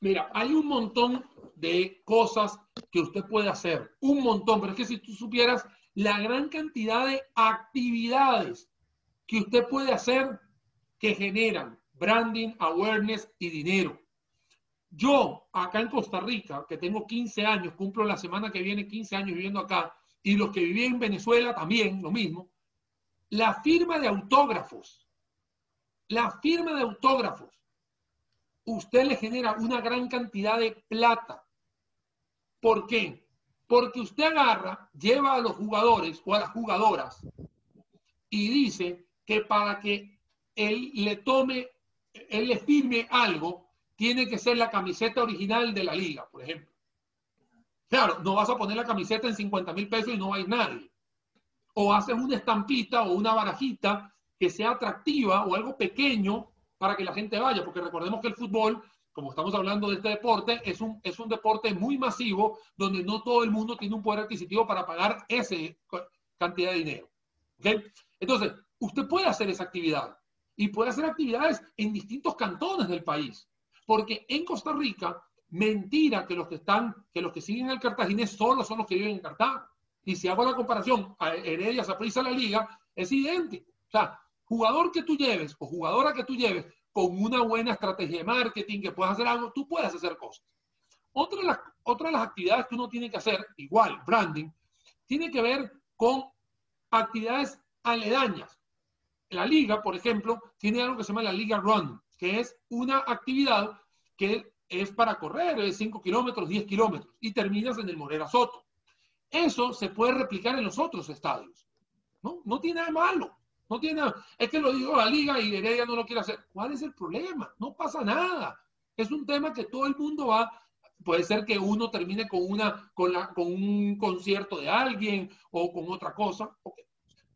Speaker 3: Mira, hay un montón de cosas que usted puede hacer, un montón, pero es que si tú supieras la gran cantidad de actividades que usted puede hacer que generan branding, awareness y dinero. Yo, acá en Costa Rica, que tengo 15 años, cumplo la semana que viene 15 años viviendo acá, y los que vivían en Venezuela también, lo mismo, la firma de autógrafos, la firma de autógrafos, usted le genera una gran cantidad de plata. ¿Por qué? Porque usted agarra, lleva a los jugadores o a las jugadoras y dice que para que él le tome, él le firme algo, tiene que ser la camiseta original de la liga, por ejemplo. Claro, no vas a poner la camiseta en 50 mil pesos y no va a nadie. O haces una estampita o una barajita que sea atractiva o algo pequeño para que la gente vaya, porque recordemos que el fútbol, como estamos hablando de este deporte, es un, es un deporte muy masivo donde no todo el mundo tiene un poder adquisitivo para pagar esa cantidad de dinero. Entonces, usted puede hacer esa actividad y puede hacer actividades en distintos cantones del país. Porque en Costa Rica, mentira que los que están, que los que siguen al cartaginés solo son los que viven en Cartago. Y si hago la comparación a Heredia, Saprissa, la liga, es idéntico. O sea, jugador que tú lleves o jugadora que tú lleves con una buena estrategia de marketing, que puedas hacer algo, tú puedes hacer cosas. Otra de, las, otra las actividades que uno tiene que hacer, igual, branding, tiene que ver con actividades aledañas. La liga, por ejemplo, tiene algo que se llama la Liga Run, que es una actividad que es para correr, es 5 kilómetros, 10 kilómetros, y terminas en el Morera Soto. Eso se puede replicar en los otros estadios. No, no tiene nada malo. No tiene nada. Es que lo digo la liga y Heredia no lo quiere hacer. ¿Cuál es el problema? No pasa nada. Es un tema que todo el mundo va. Puede ser que uno termine con, una, con, la, con un concierto de alguien o con otra cosa.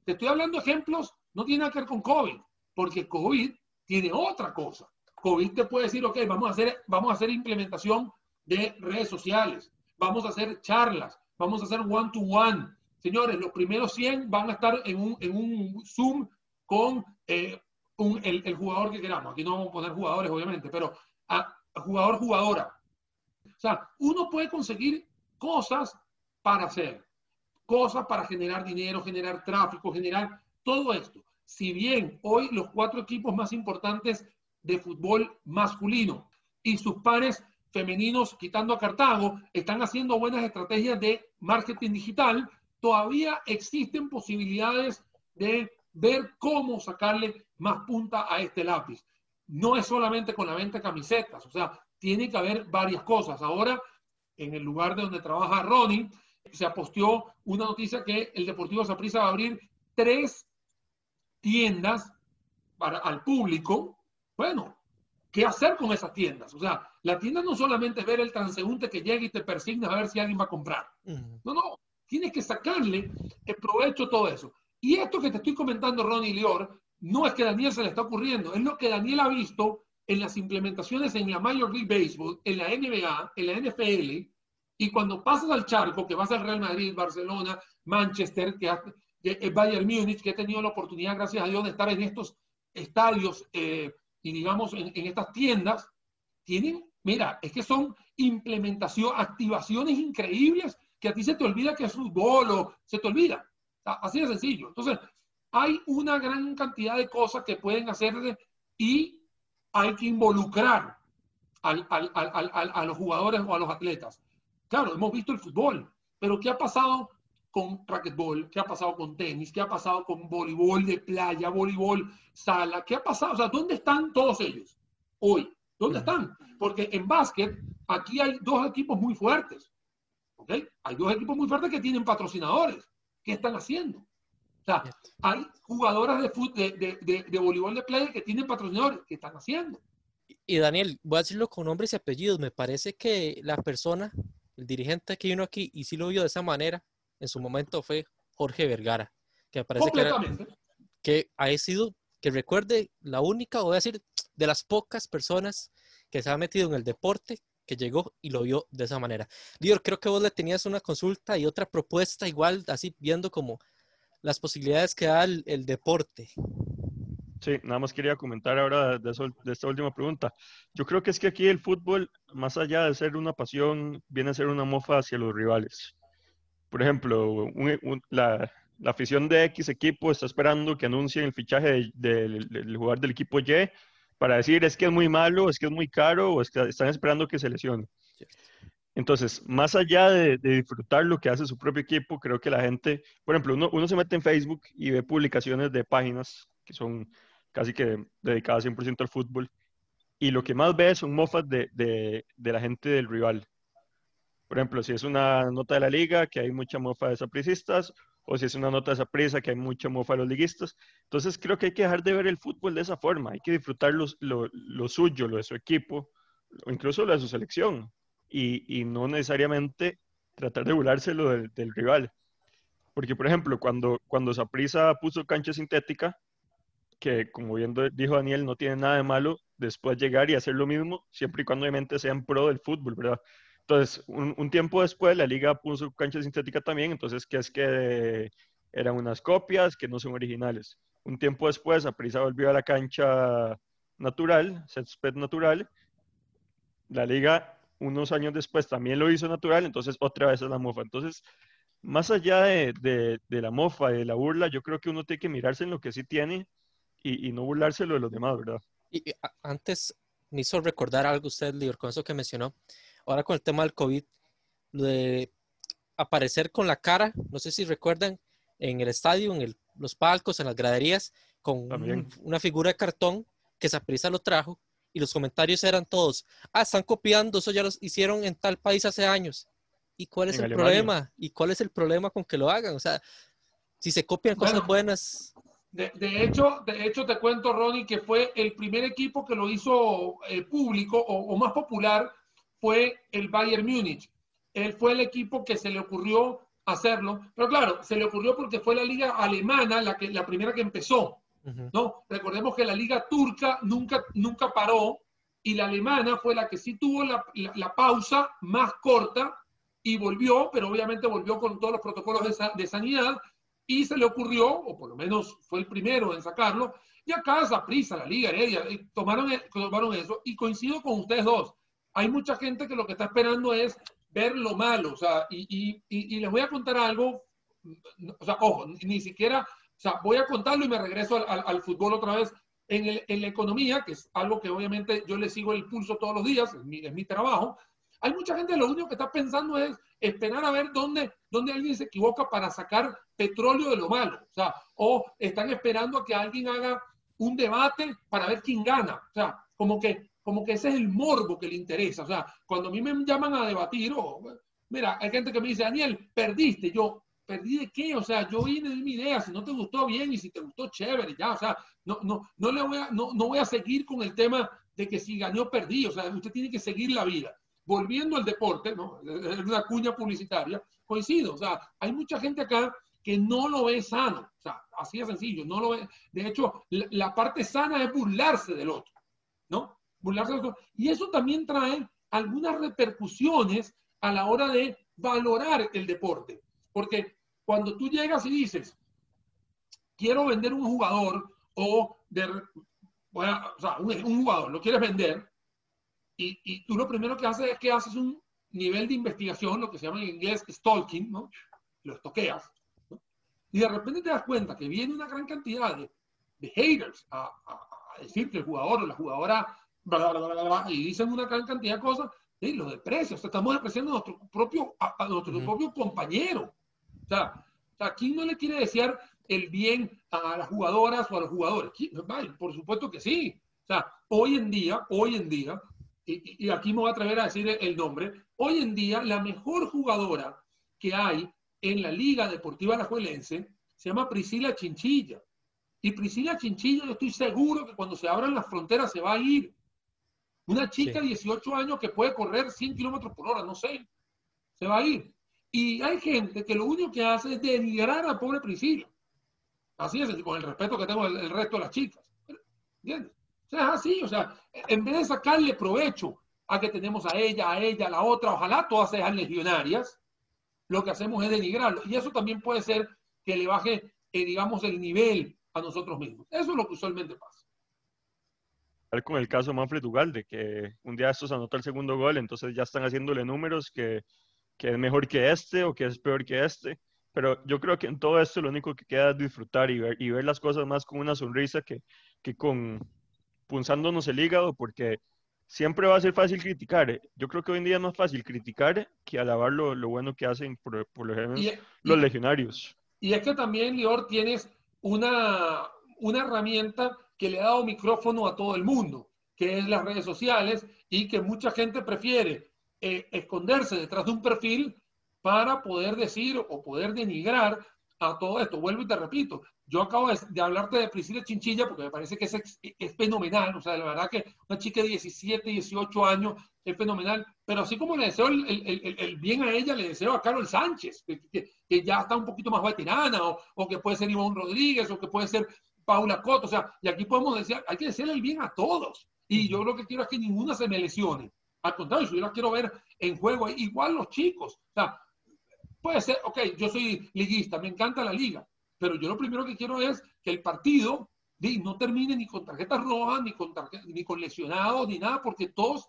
Speaker 3: Te estoy hablando ejemplos, no tiene nada que ver con COVID, porque COVID tiene otra cosa. COVID te puede decir, ok, vamos a hacer, vamos a hacer implementación de redes sociales, vamos a hacer charlas, vamos a hacer one-to-one. Señores, los primeros 100 van a estar en un, en un Zoom con eh, el, jugador que queramos. Aquí no vamos a poner jugadores, obviamente, pero a, a jugador-jugadora. O sea, uno puede conseguir cosas para hacer, cosas para generar dinero, generar tráfico, generar todo esto. Si bien hoy los cuatro equipos más importantes de fútbol masculino y sus pares femeninos, quitando a Cartago, están haciendo buenas estrategias de marketing digital, todavía existen posibilidades de ver cómo sacarle más punta a este lápiz. No es solamente con la venta de camisetas, o sea, tiene que haber varias cosas. Ahora, en el lugar de donde trabaja Ronnie, se aposteó una noticia que el Deportivo Saprissa va a abrir tres tiendas para, al público. Bueno, ¿qué hacer con esas tiendas? O sea, la tienda no solamente es ver el transeúnte que llega y te persigna a ver si alguien va a comprar. No, no, tienes que sacarle el provecho a todo eso. Y esto que te estoy comentando, Ronnie Lior, no es que Daniel se le está ocurriendo, es lo que Daniel ha visto en las implementaciones en la Major League Baseball, en la NBA, en la NFL, y cuando pasas al charco, que vas al Real Madrid, Barcelona, Manchester, que, que Bayern Múnich, que he tenido la oportunidad, gracias a Dios, de estar en estos estadios eh, y digamos en, en, estas tiendas, tienen, mira, es que son implementación, activaciones increíbles que a ti se te olvida que es fútbol o se te olvida. Así de sencillo. Entonces, hay una gran cantidad de cosas que pueden hacer y hay que involucrar al, al, al, a los jugadores o a los atletas. Claro, hemos visto el fútbol, pero ¿qué ha pasado con racquetball? ¿Qué ha pasado con tenis? ¿Qué ha pasado con voleibol de playa, voleibol sala? ¿Qué ha pasado? O sea, ¿dónde están todos ellos hoy? ¿Dónde están? Porque en básquet aquí hay dos equipos muy fuertes. ¿Ok? Hay dos equipos muy fuertes que tienen patrocinadores. ¿Qué están haciendo? O sea, hay jugadoras de, de, de, de, de voleibol de playa que tienen patrocinadores. ¿Qué están haciendo?
Speaker 1: Y Daniel, voy a decirlo con nombres y apellidos. Me parece que la persona el dirigente que vino aquí y sí lo vio de esa manera en su momento fue Jorge Vergara, que me parece que, era, que ha sido, que recuerde, la única, voy a decir, de las pocas personas que se ha metido en el deporte que llegó y lo vio de esa manera. Dior, creo que vos le tenías una consulta y otra propuesta igual, así viendo como las posibilidades que da el, el deporte.
Speaker 2: Sí, nada más quería comentar ahora de, eso, de, esta última pregunta. Yo creo que es que aquí el fútbol, más allá de ser una pasión, viene a ser una mofa hacia los rivales. Por ejemplo, un, un, la, la, afición de X equipo está esperando que anuncien el fichaje del de, de, jugador del equipo Y para decir es que es muy malo, es que es muy caro o es que están esperando que se lesione. Entonces, más allá de, de, disfrutar lo que hace su propio equipo, creo que la gente, por ejemplo, uno, uno se mete en Facebook y ve publicaciones de páginas que son casi que dedicada 100% al fútbol. Y lo que más ve son mofas de, de, de, la gente del rival. Por ejemplo, si es una nota de la liga, que hay mucha mofa de sapricistas, o si es una nota de saprisa, que hay mucha mofa de los liguistas. Entonces creo que hay que dejar de ver el fútbol de esa forma, hay que disfrutar lo, suyo, lo de su equipo, o incluso lo de su selección, y, no necesariamente tratar de burlarse lo del, rival. Porque, por ejemplo, cuando, cuando Saprisa puso cancha sintética, que como bien dijo Daniel, no tiene nada de malo después llegar y hacer lo mismo, siempre y cuando obviamente sean pro del fútbol, ¿verdad? Entonces, un, tiempo después la liga puso cancha sintética también, entonces, ¿qué es que eran unas copias que no son originales? Un tiempo después, Aprisa volvió a la cancha natural, césped natural, la liga unos años después también lo hizo natural, entonces otra vez es la mofa. Entonces, más allá de, la mofa, de la burla, yo creo que uno tiene que mirarse en lo que sí tiene y, y, no burlárselo de los demás, ¿verdad?
Speaker 1: Y, y antes me hizo recordar algo usted, Lior, con eso que mencionó. Ahora con el tema del COVID, lo de aparecer con la cara, no sé si recuerdan, en el estadio, en el, los palcos, en las graderías, con un, una figura de cartón que Saprisa lo trajo y los comentarios eran todos, ah, están copiando, eso ya lo hicieron en tal país hace años. ¿Y cuál es en el Alemania. problema? ¿Y cuál es el problema con que lo hagan? O sea, si se copian cosas bueno, buenas,
Speaker 3: de, de, hecho, de hecho, te cuento, Ronnie, que fue el primer equipo que lo hizo eh, público o, o, más popular fue el Bayern Múnich. Él fue el equipo que se le ocurrió hacerlo, pero claro, se le ocurrió porque fue la liga alemana la, que, la primera que empezó. Uh -huh. ¿no? Recordemos que la liga turca nunca, nunca paró y la alemana fue la que sí tuvo la, la, pausa más corta y volvió, pero obviamente volvió con todos los protocolos de, de, sanidad y se le ocurrió, o por lo menos fue el primero en sacarlo, y acá prisa, la Liga Heredia, tomaron, tomaron eso y coincido con ustedes dos. Hay mucha gente que lo que está esperando es ver lo malo, o sea, y, y, y les voy a contar algo, o sea, ojo, ni siquiera, o sea, voy a contarlo y me regreso al, al fútbol otra vez en, la economía, que es algo que obviamente yo le sigo el pulso todos los días, es mi, es mi trabajo, hay mucha gente lo único que está pensando es esperar a ver dónde, dónde alguien se equivoca para sacar petróleo de lo malo. O sea, o están esperando a que alguien haga un debate para ver quién gana. O sea, como que, como que ese es el morbo que le interesa. O sea, cuando a mí me llaman a debatir, o mira, hay gente que me dice, Daniel, perdiste. Yo, ¿perdí de qué? O sea, yo vine de mi idea. Si no te gustó bien y si te gustó, chévere, ya. O sea, no, no, no, le voy a, no, no voy a seguir con el tema de que si ganó, perdí. O sea, usted tiene que seguir la vida. Volviendo al deporte, ¿no? Es una cuña publicitaria, coincido. O sea, hay mucha gente acá que no lo ve sano. O sea, así de sencillo, no lo ve. De hecho, la parte sana es burlarse del otro, Burlarse del otro. Y eso también trae algunas repercusiones a la hora de valorar el deporte. Porque cuando tú llegas y dices, quiero vender un jugador o, de, bueno, un, jugador, lo quieres vender, y, y, tú lo primero que haces es que haces un nivel de investigación, lo que se llama en inglés stalking, ¿no? Lo estoqueas, ¿no? Y de repente te das cuenta que viene una gran cantidad de, de haters a, a, a, decir que el jugador o la jugadora, bla, bla, bla, bla, y dicen una gran cantidad de cosas, y lo desprecias, o sea, estamos despreciando a nuestro propio, a, nuestro uh -huh. propio compañero. O sea, sea, ¿quién no le quiere desear el bien a las jugadoras o a los jugadores? Por supuesto que sí. O sea, hoy en día, hoy en día, y, y, aquí me voy a atrever a decir el nombre, hoy en día la mejor jugadora que hay en la Liga Deportiva Alajuelense se llama Priscila Chinchilla. Y Priscila Chinchilla, yo estoy seguro que cuando se abran las fronteras se va a ir. Una chica de 18 años que puede correr 100 kilómetros por hora, no sé, se va a ir. Y hay gente que lo único que hace es denigrar a la pobre Priscila. Así es, con el respeto que tengo el, el resto de las chicas. ¿Entiendes? O sea, es así, o sea, en vez de sacarle provecho a que tenemos a ella, a ella, a la otra, ojalá todas sean legionarias, lo que hacemos es denigrarlo. Y eso también puede ser que le baje, eh, digamos, el nivel a nosotros mismos. Eso es lo que usualmente pasa.
Speaker 2: Con el caso de Manfred Ugalde, que un día estos anotó el segundo gol, entonces ya están haciéndole números que, que es mejor que este o que es peor que este. Pero yo creo que en todo esto lo único que queda es disfrutar y ver, y ver las cosas más con una sonrisa que, que con punzándonos el hígado, porque siempre va a ser fácil criticar. Yo creo que hoy en día es más fácil criticar que alabar lo, lo bueno que hacen, por, por lo ejemplo, y, los y, legionarios.
Speaker 3: Y es que también, Lior, tienes una, una herramienta que le ha dado micrófono a todo el mundo, que es las redes sociales y que mucha gente prefiere eh, esconderse detrás de un perfil para poder decir o poder denigrar a todo esto. Vuelvo y te repito, yo acabo de, hablarte de Priscila Chinchilla porque me parece que es, fenomenal, o sea, la verdad que una chica de 17, 18 años es fenomenal, pero así como le deseo el, bien a ella, le deseo a Carol Sánchez, que, ya está un poquito más veterana, o, o que puede ser Ivonne Rodríguez, o que puede ser Paula Cotto, o sea, y aquí podemos decir, hay que decirle el bien a todos. Y yo lo que quiero es que ninguna se me lesione. Al contrario, yo las quiero ver en juego, igual los chicos. O sea, puede ser, ok, yo soy liguista, me encanta la liga, pero yo lo primero que quiero es que el partido no termine ni con tarjetas rojas, ni con, tarjeta, ni con lesionados, ni nada, porque todos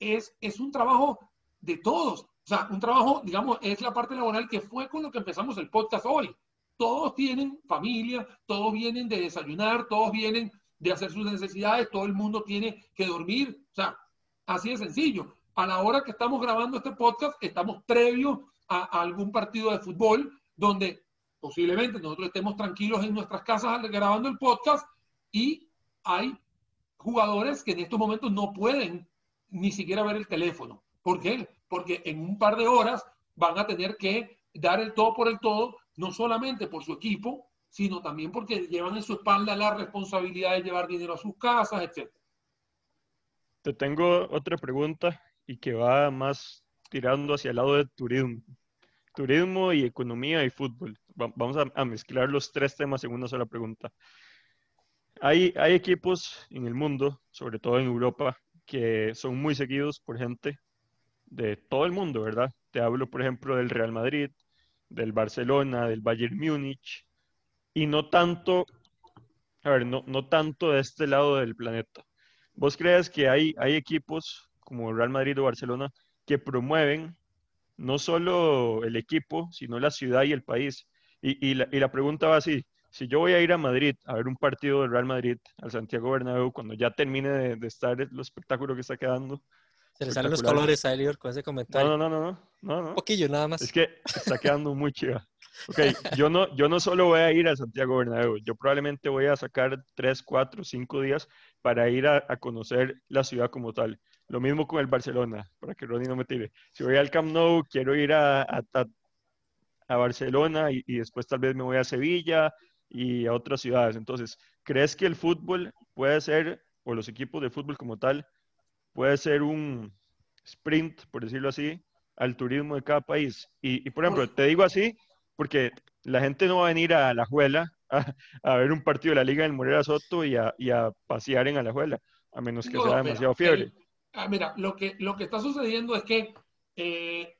Speaker 3: es, es un trabajo de todos. O sea, un trabajo, digamos, es la parte laboral que fue con lo que empezamos el podcast hoy todos tienen familia, todos vienen de desayunar, todos vienen de hacer sus necesidades, todo el mundo tiene que dormir. O sea, así de sencillo. A la hora que estamos grabando este podcast, estamos previo a, a algún partido de fútbol donde posiblemente nosotros estemos tranquilos en nuestras casas grabando el podcast y hay jugadores que en estos momentos no pueden ni siquiera ver el teléfono. ¿Por qué? Porque en un par de horas van a tener que dar el todo por el todo no solamente por su equipo, sino también porque llevan en su espalda la responsabilidad de llevar dinero a sus casas, etc.
Speaker 2: Te tengo otra pregunta y que va más tirando hacia el lado de turismo. Turismo y economía y fútbol. Vamos a, mezclar los tres temas en una sola pregunta. Hay, hay, equipos en el mundo, sobre todo en Europa, que son muy seguidos por gente de todo el mundo, ¿verdad? Te hablo, por ejemplo, del Real Madrid, del Barcelona, del Bayern Múnich, y no tanto, a ver, no, no tanto de este lado del planeta. ¿Vos crees que hay, hay equipos como Real Madrid o Barcelona que promueven no solo el equipo, sino la ciudad y el país? Y, y, la, y la pregunta va así, si yo voy a ir a Madrid a ver un partido del Real Madrid al Santiago Bernabéu, cuando ya termine de, de estar el espectáculo que está quedando,
Speaker 1: se le salen los colores a Elior con ese comentario.
Speaker 2: no, no, no, no, no, no.
Speaker 1: Un poquillo nada más.
Speaker 2: Es que está quedando muy chiva. Ok, yo no, yo no solo voy a ir a Santiago Bernabéu, yo probablemente voy a sacar tres, cuatro, cinco días para ir a, a conocer la ciudad como tal. Lo mismo con el Barcelona, para que Ronnie no me tire. Si voy al Camp Nou, quiero ir a, a, a- a Barcelona y, y después tal vez me voy a Sevilla y a otras ciudades. Entonces, ¿crees que el fútbol puede ser, o los equipos de fútbol como tal, puede ser un sprint, por decirlo así, al turismo de cada país? Y, y, por ejemplo, te digo así porque la gente no va a venir a Alajuela a, a ver un partido de la Liga del Morera Soto y a, y a pasear en Alajuela, a menos que
Speaker 3: No,
Speaker 2: sea
Speaker 3: mira,
Speaker 2: demasiado fiebre.
Speaker 3: el- ah, mira, lo que, lo que está sucediendo es que eh,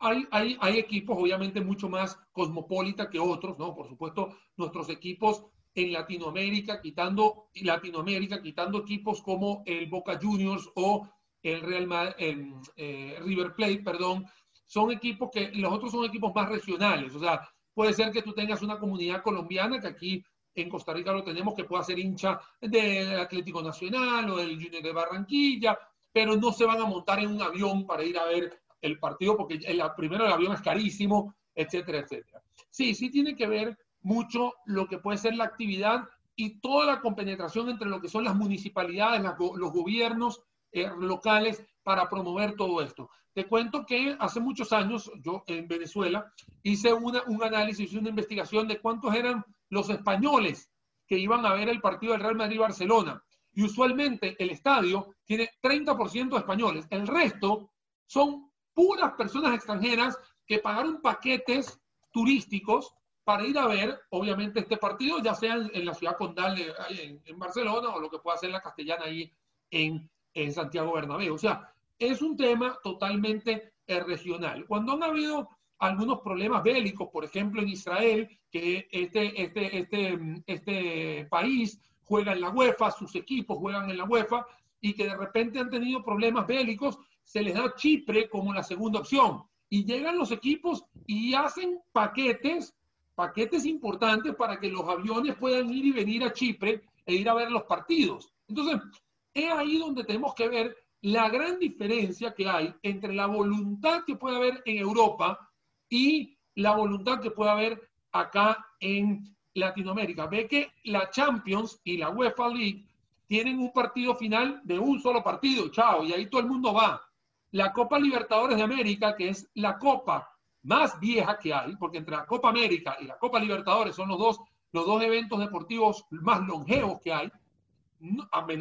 Speaker 3: hay, hay, hay equipos obviamente mucho más cosmopolita que otros, ¿no? Por supuesto, nuestros equipos en Latinoamérica, quitando Latinoamérica, quitando equipos como el Boca Juniors o el Real Ma- el, eh, River Plate, perdón, son equipos que los otros son equipos más regionales. O sea, puede ser que tú tengas una comunidad colombiana que aquí en Costa Rica lo tenemos, que pueda ser hincha del Atlético Nacional o del Junior de Barranquilla, pero no se van a montar en un avión para ir a ver el partido porque el, primero el avión es carísimo, etcétera, etcétera. Sí, sí tiene que ver mucho lo que puede ser la actividad y toda la compenetración entre lo que son las municipalidades, los gobiernos eh, locales para promover todo esto. Te cuento que hace muchos años, yo en Venezuela, hice una, un análisis, una investigación de cuántos eran los españoles que iban a ver el partido del Real Madrid-Barcelona. Y usualmente el estadio tiene 30% de españoles. El resto son puras personas extranjeras que pagaron paquetes turísticos para ir a ver, obviamente, este partido, ya sea en, en la ciudad condal en, en Barcelona o lo que pueda ser la castellana ahí en, en Santiago Bernabéu. O sea, es un tema totalmente eh, regional. Cuando han habido algunos problemas bélicos, por ejemplo, en Israel, que este, este, este, este país juega en la UEFA, sus equipos juegan en la UEFA, y que de repente han tenido problemas bélicos, se les da Chipre como la segunda opción. Y llegan los equipos y hacen paquetes, paquetes importantes para que los aviones puedan ir y venir a Chipre e ir a ver los partidos. Entonces, es ahí donde tenemos que ver la gran diferencia que hay entre la voluntad que puede haber en Europa y la voluntad que puede haber acá en Latinoamérica. Ve que la Champions y la UEFA League tienen un partido final de un solo partido, chao, y ahí todo el mundo va. La Copa Libertadores de América, que es la copa más vieja que hay, porque entre la Copa América y la Copa Libertadores son los dos, los dos eventos deportivos más longevos que hay.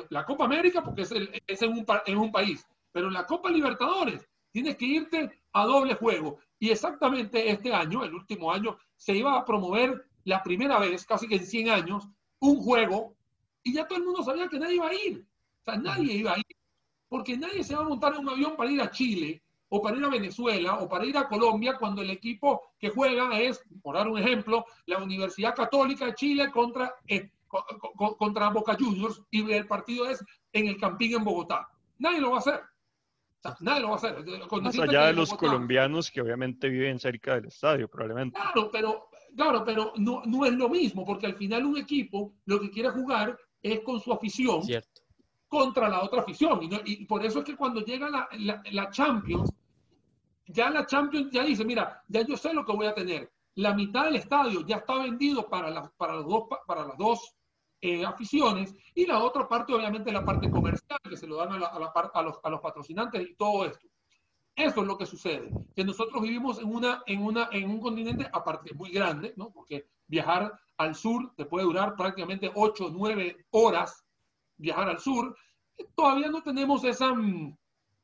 Speaker 3: La Copa América, porque es, el- es en, un, en un país, pero en la Copa Libertadores tienes que irte a doble juego. Y exactamente este año, el último año, se iba a promover la primera vez, casi que en 100 años, un juego y ya todo el mundo sabía que nadie iba a ir. O sea, nadie iba a ir. Porque nadie se va a montar en un avión para ir a Chile o para ir a Venezuela o para ir a Colombia cuando el equipo que juega es, por dar un ejemplo, la Universidad Católica de Chile contra, eh, co- co- contra Boca Juniors y el partido es en el Campín en Bogotá. Nadie lo va a hacer. O sea, nadie lo va a hacer. Con
Speaker 2: Más allá de los
Speaker 3: Bogotá-
Speaker 2: colombianos que obviamente viven cerca del estadio, probablemente.
Speaker 3: Claro, pero, claro, pero no, no es lo mismo, porque al final un equipo lo que quiere jugar es con su afición
Speaker 1: Cierto.
Speaker 3: Contra la otra afición. Y, no- y por eso es que cuando llega la, la- la Champions, ya la Champions ya dice, mira, ya yo sé lo que voy a tener. La mitad del estadio ya está vendido para, las para, los dos, pa- para las dos eh, aficiones y la otra parte, obviamente, la parte comercial, que se lo dan a, la- a la a los, a los patrocinantes y todo esto. Eso es lo que sucede, que nosotros vivimos en, una, en, una, en un continente, aparte muy grande, ¿no? porque viajar al sur te puede durar prácticamente 8 o 9 horas, viajar al sur, todavía no tenemos esa, mm,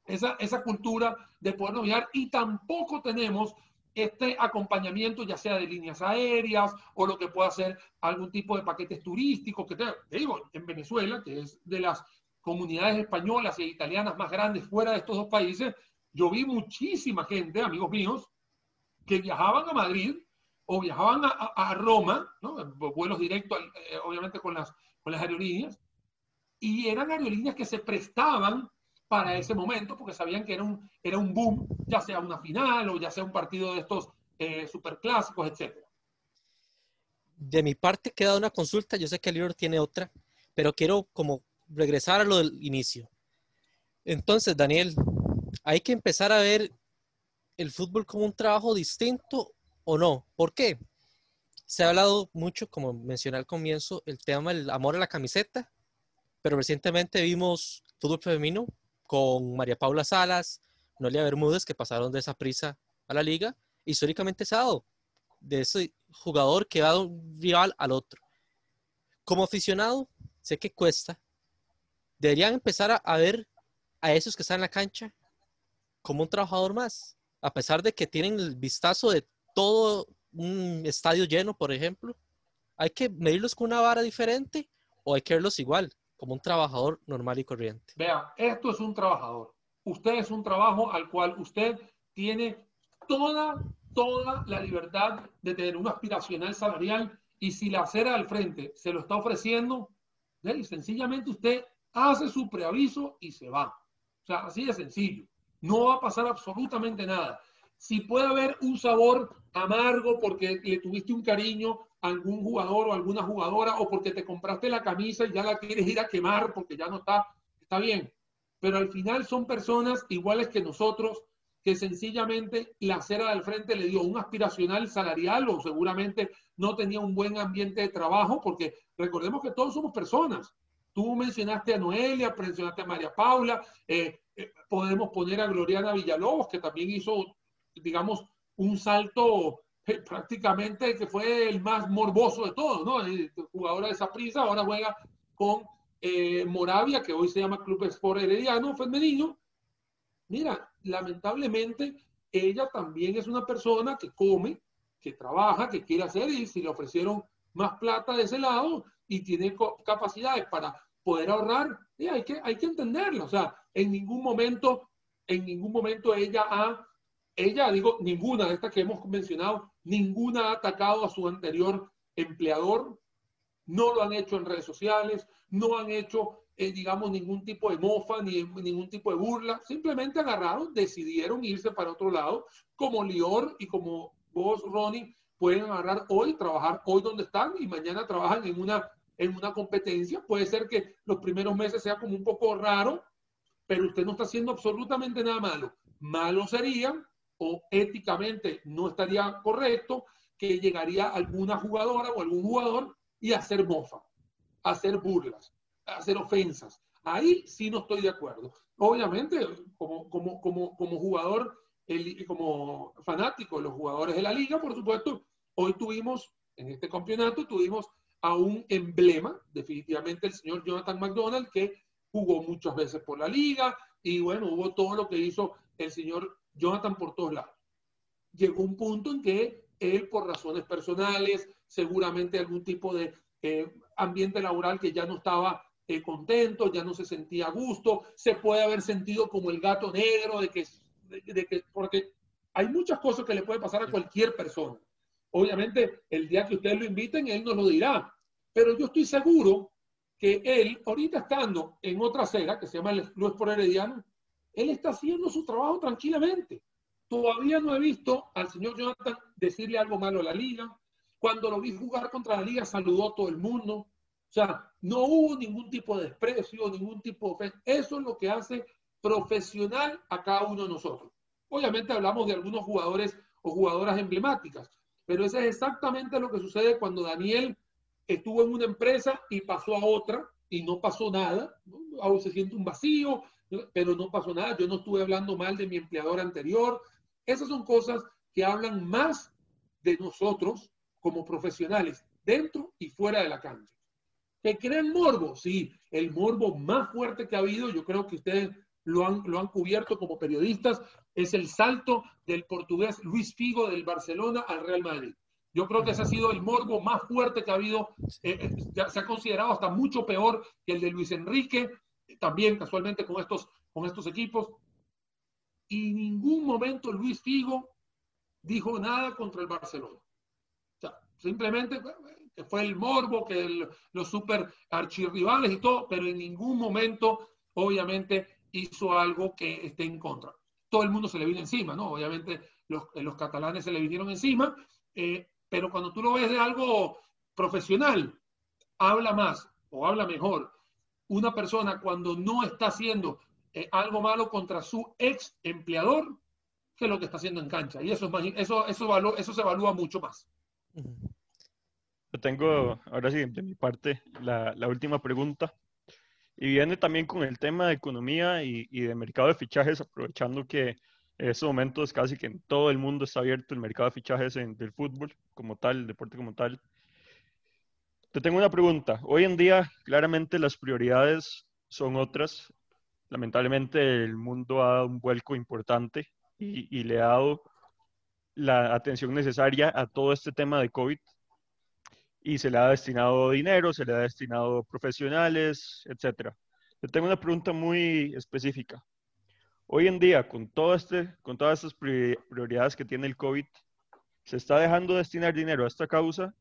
Speaker 3: esa, esa cultura de poder viajar y tampoco tenemos este acompañamiento, ya sea de líneas aéreas o lo que pueda ser algún tipo de paquetes turísticos, que te, te digo, en Venezuela, que es de las comunidades españolas e italianas más grandes fuera de estos dos países, yo vi muchísima gente, amigos míos, que viajaban a Madrid o viajaban a, Roma, ¿no? vuelos directos, eh, obviamente con las, con las aerolíneas, y eran aerolíneas que se prestaban para ese momento porque sabían que era un, era un boom, ya sea una final o ya sea un partido de estos eh, superclásicos, etc.
Speaker 1: De mi parte queda una consulta, yo sé que el libro tiene otra, pero quiero como regresar a lo del inicio. Entonces, Daniel, hay que empezar a ver el fútbol como un trabajo distinto o no. ¿Por qué? Se ha hablado mucho, como mencioné al comienzo, el tema del amor a la camiseta, pero recientemente vimos fútbol femenino con María Paula Salas, Noelia Bermúdez, que pasaron de esa prisa a la liga. Históricamente dado de ese jugador que va de un rival al otro. Como aficionado, sé que cuesta. Deberían empezar a ver a esos que están en la cancha como un trabajador más, a pesar de que tienen el vistazo de todo un estadio lleno, por ejemplo, hay que medirlos con una vara diferente o hay que verlos igual, como un trabajador normal y corriente.
Speaker 3: Vea, esto es un trabajador. Usted es un trabajo al cual usted tiene toda, toda la libertad de tener un aspiracional salarial y si la acera al frente se lo está ofreciendo, sencillamente usted hace su preaviso y se va. O sea, así de sencillo. No va a pasar absolutamente nada si puede haber un sabor amargo porque le tuviste un cariño algún jugador o alguna jugadora o porque te compraste la camisa y ya la quieres ir a quemar porque ya no está, está bien. Pero al final son personas iguales que nosotros que sencillamente la acera del frente le dio un aspiracional salarial o seguramente no tenía un buen ambiente de trabajo porque recordemos que todos somos personas. Tú mencionaste a Noelia, mencionaste a María Paula, eh, eh, podemos poner a Gloriana Villalobos, que también hizo digamos, un salto prácticamente que fue el más morboso de todos, ¿no? El jugadora de esa prisa ahora juega con eh, Moravia, que hoy se llama Club Sport Herediano femenino. Mira, lamentablemente ella también es una persona que come, que trabaja, que quiere hacer y si le ofrecieron más plata de ese lado y tiene capacidades para poder ahorrar, y hay, que, hay que entenderlo. O sea, en ningún momento, en ningún momento ella ha ella, digo, ninguna de estas que hemos mencionado, ninguna ha atacado a su anterior empleador, no lo han hecho en redes sociales, no han hecho, eh, digamos, ningún tipo de mofa ni ningún tipo de burla, simplemente agarraron, decidieron irse para otro lado, como Lior y como vos, Ronnie, pueden agarrar hoy, trabajar hoy donde están y mañana trabajan en una, en una competencia. Puede ser que los primeros meses sea como un poco raro, pero usted no está haciendo absolutamente nada malo. Malo sería o éticamente no estaría correcto que llegaría alguna jugadora o algún jugador y hacer mofa, hacer burlas, hacer ofensas. Ahí sí no estoy de acuerdo. Obviamente, como, como, como, como jugador, el, como fanático de los jugadores de la liga, por supuesto, hoy tuvimos, en este campeonato, tuvimos a un emblema, definitivamente el señor Jonathan McDonald, que jugó muchas veces por la liga y bueno, hubo todo lo que hizo el señor Jonathan por todos lados. Llegó un punto en que él, por razones personales, seguramente algún tipo de eh, ambiente laboral que ya no estaba eh, contento, ya no se sentía a gusto, se puede haber sentido como el gato negro, de que, de, que, porque hay muchas cosas que le puede pasar a cualquier persona. Obviamente, el día que ustedes lo inviten, él nos lo dirá. Pero yo estoy seguro que él, ahorita estando en otra acera, que se llama el Club por Herediano, él está haciendo su trabajo tranquilamente. Todavía no he visto al señor Jonathan decirle algo malo a la liga. Cuando lo vi jugar contra la liga, saludó a todo el mundo. O sea, no hubo ningún tipo de desprecio, ningún tipo de ofensa. Eso es lo que hace profesional a cada uno de nosotros. Obviamente hablamos de algunos jugadores o jugadoras emblemáticas, pero eso es exactamente lo que sucede cuando Daniel estuvo en una empresa y pasó a otra y no pasó nada. ¿no? se siente un vacío, pero no pasó nada. Yo no estuve hablando mal de mi empleador anterior. Esas son cosas que hablan más de nosotros como profesionales, dentro y fuera de la cancha. ¿Que creen morbo? Sí, el morbo más fuerte que ha habido, yo creo que ustedes lo han, lo han cubierto como periodistas, es el salto del portugués Luis Figo del Barcelona al Real Madrid. Yo creo que ese ha sido el morbo más fuerte que ha habido. Eh, eh, se ha considerado hasta mucho peor que el de Luis Enrique también casualmente con estos, con estos equipos. Y en ningún momento Luis Figo dijo nada contra el Barcelona. Simplemente que fue el morbo, que los super archirrivales y todo, pero en ningún momento, obviamente, hizo algo que esté en contra. Todo el mundo se le vino encima, ¿no? Obviamente los, los catalanes se le vinieron encima, eh, pero cuando tú lo ves de algo profesional, habla más o habla mejor una persona cuando no está haciendo eh, algo malo contra su ex empleador que lo que está haciendo en cancha. Y eso, es eso, eso, eso se evalúa mucho más.
Speaker 2: Yo tengo, ahora sí, de mi parte, la, la, última pregunta. Y viene también con el tema de economía y, y de mercado de fichajes, aprovechando que en estos momentos casi que en todo el mundo está abierto el mercado de fichajes en, del fútbol como tal, el deporte como tal. Te tengo una pregunta. Hoy en día, claramente las prioridades son otras. Lamentablemente el mundo ha dado un vuelco importante y, le ha dado la atención necesaria a todo este tema de COVID y se le ha destinado dinero, se le ha destinado profesionales, etc. Te tengo una pregunta muy específica. Hoy en día, con, todo este, con todas estas prioridades que tiene el COVID, ¿se está dejando destinar dinero a esta causa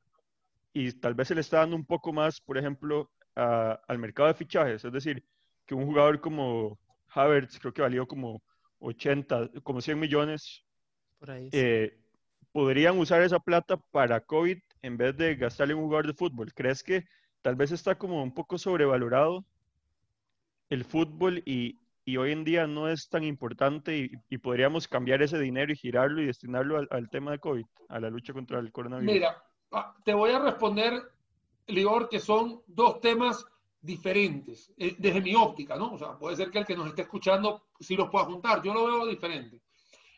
Speaker 2: y tal vez se le está dando un poco más, por ejemplo, al mercado de fichajes. Es decir, que un jugador como Havertz, creo que valió como 80, como 100 millones, eh, podrían usar esa plata para COVID en vez de gastarle en un jugador de fútbol. ¿Crees que tal vez está como un poco sobrevalorado el fútbol y, y hoy en día no es tan importante y, podríamos cambiar ese dinero y girarlo y destinarlo al, al, tema de COVID, a la lucha contra el coronavirus?
Speaker 3: Mira, te voy a responder, Lior, que son dos temas diferentes, eh, desde mi óptica, ¿no? O sea, puede ser que el que nos esté escuchando sí los pueda juntar, yo lo veo diferente.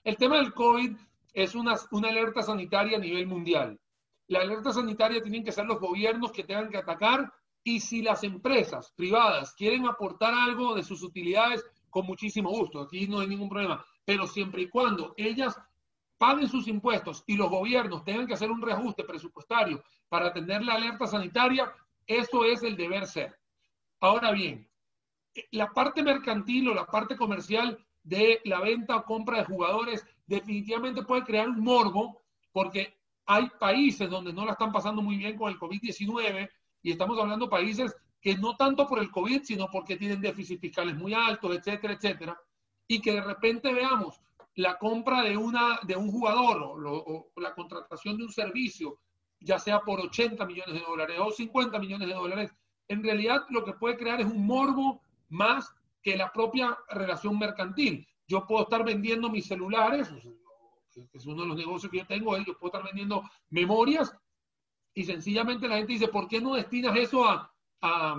Speaker 3: El tema del COVID es una, una alerta sanitaria a nivel mundial. La alerta sanitaria tienen que ser los gobiernos que tengan que atacar y si las empresas privadas quieren aportar algo de sus utilidades, con muchísimo gusto, aquí no hay ningún problema, pero siempre y cuando ellas paguen sus impuestos y los gobiernos tengan que hacer un reajuste presupuestario para atender la alerta sanitaria, eso es el deber ser. Ahora bien, la parte mercantil o la parte comercial de la venta o compra de jugadores definitivamente puede crear un morbo porque hay países donde no la están pasando muy bien con el COVID-19 y estamos hablando de países que no tanto por el COVID, sino porque tienen déficits fiscales muy altos, etcétera, etcétera, y que de repente veamos la compra de, una, de un jugador o, la contratación de un servicio, ya sea por 80 millones de dólares o 50 millones de dólares, en realidad lo que puede crear es un morbo más que la propia relación mercantil. Yo puedo estar vendiendo mis celulares, que es uno de los negocios que yo tengo, yo puedo estar vendiendo memorias y sencillamente la gente dice, ¿por qué no destinas eso a, a,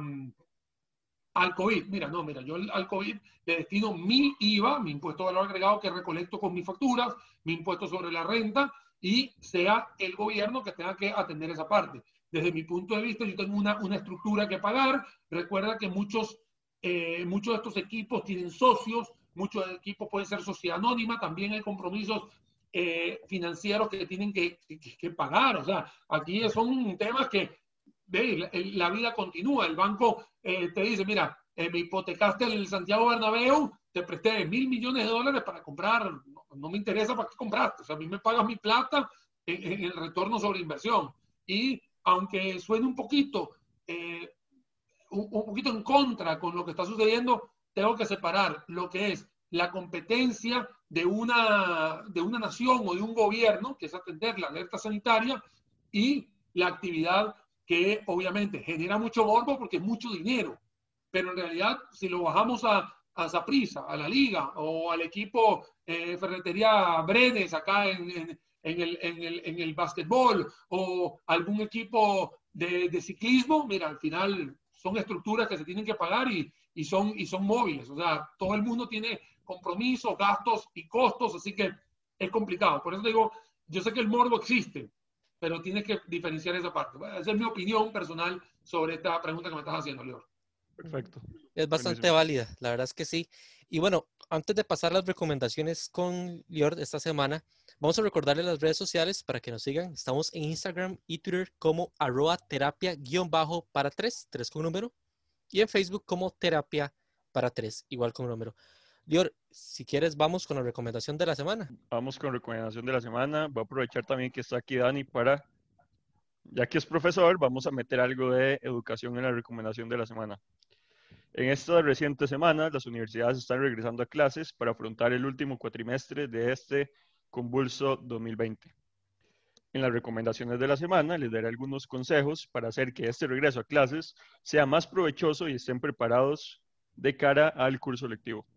Speaker 3: al COVID. Mira, no, mira, yo al COVID le destino mi IVA, mi impuesto de valor agregado que recolecto con mis facturas, mi impuesto sobre la renta y sea el gobierno que tenga que atender esa parte. Desde mi punto de vista, yo tengo una, una estructura que pagar. Recuerda que muchos, eh, muchos de estos equipos tienen socios, muchos equipos pueden ser sociedad anónima, también hay compromisos eh, financieros que tienen que, que, que, pagar. O sea, aquí son temas que ve, la, vida continúa. El banco eh, te dice, mira, eh, me hipotecaste el Santiago Bernabéu, te presté mil millones de dólares para comprar, no, me interesa para qué compraste, o sea, a mí me pagas mi plata en, el retorno sobre inversión. Y aunque suene un poquito, eh, un, un poquito en contra con lo que está sucediendo, tengo que separar lo que es la competencia de una, de una nación o de un gobierno, que es atender la alerta sanitaria, y la actividad que obviamente genera mucho morbo porque es mucho dinero, pero en realidad si lo bajamos a, a Zaprisa, a la liga o al equipo eh, Ferretería Brenes acá en, en, el, en, el, en el básquetbol o algún equipo de, de, ciclismo, mira, al final son estructuras que se tienen que pagar y, y, son, y son móviles, o sea, todo el mundo tiene compromisos, gastos y costos, así que es complicado. Por eso digo, yo sé que el morbo existe, pero tienes que diferenciar esa parte. esa es mi opinión personal sobre esta pregunta que me estás haciendo, Lior.
Speaker 2: Perfecto.
Speaker 1: Es bastante válida, la verdad es que sí. Y bueno, antes de pasar las recomendaciones con Lior esta semana, vamos a recordarle las redes sociales para que nos sigan. Estamos en Instagram y Twitter como arroba terapia guion bajo para tres, tres con número, y en Facebook como terapia para 3, igual con número. Dior, si quieres, vamos con la recomendación de la semana.
Speaker 2: Vamos con recomendación de la semana. Voy a aprovechar también que está aquí Dani para, ya que es profesor, vamos a meter algo de educación en la recomendación de la semana. En esta reciente semana, las universidades están regresando a clases para afrontar el último cuatrimestre de este convulso 2020. En las recomendaciones de la semana les daré algunos consejos para hacer que este regreso a clases sea más provechoso y estén preparados de cara al curso lectivo.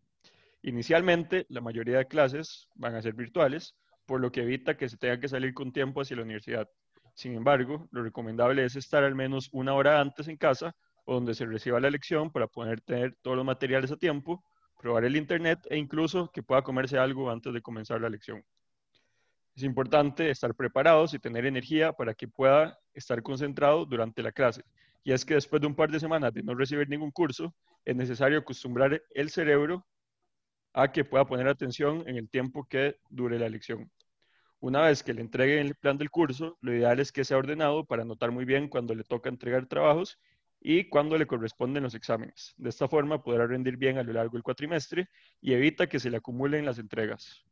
Speaker 2: Inicialmente, la mayoría de clases van a ser virtuales, por lo que evita que se tenga que salir con tiempo hacia la universidad. Sin embargo, lo recomendable es estar al menos una hora antes en casa o donde se reciba la lección para poder tener todos los materiales a tiempo, probar el internet e incluso que pueda comerse algo antes de comenzar la lección. Es importante estar preparados y tener energía para que pueda estar concentrado durante la clase. Y es que después de un par de semanas de no recibir ningún curso, es necesario acostumbrar el cerebro a que pueda poner atención en el tiempo que dure la lección. Una vez que le entreguen el plan del curso, lo ideal es que sea ordenado para notar muy bien cuando le toca entregar trabajos y cuando le corresponden los exámenes. De esta forma podrá rendir bien a lo largo del cuatrimestre y evita que se le acumulen las entregas.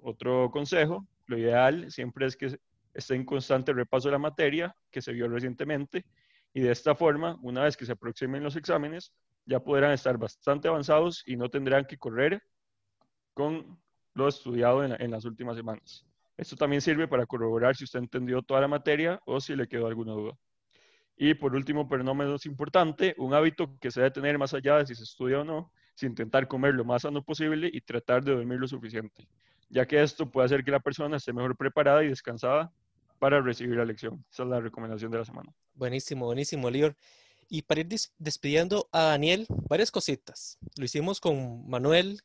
Speaker 2: Otro consejo, lo ideal siempre es que esté en constante repaso de la materia que se vio recientemente y de esta forma, una vez que se aproximen los exámenes, ya podrán estar bastante avanzados y no tendrán que correr con lo estudiado en, las últimas semanas. Esto también sirve para corroborar si usted entendió toda la materia o si le quedó alguna duda. Y por último, pero no menos importante, un hábito que se debe tener más allá de si se estudia o no, es intentar comer lo más sano posible y tratar de dormir lo suficiente ya que esto puede hacer que la persona esté mejor preparada y descansada para recibir la lección. Esa es la recomendación de la semana.
Speaker 1: Buenísimo, buenísimo, Lior. Y para ir despidiendo a Daniel, varias cositas. Lo hicimos con Manuel,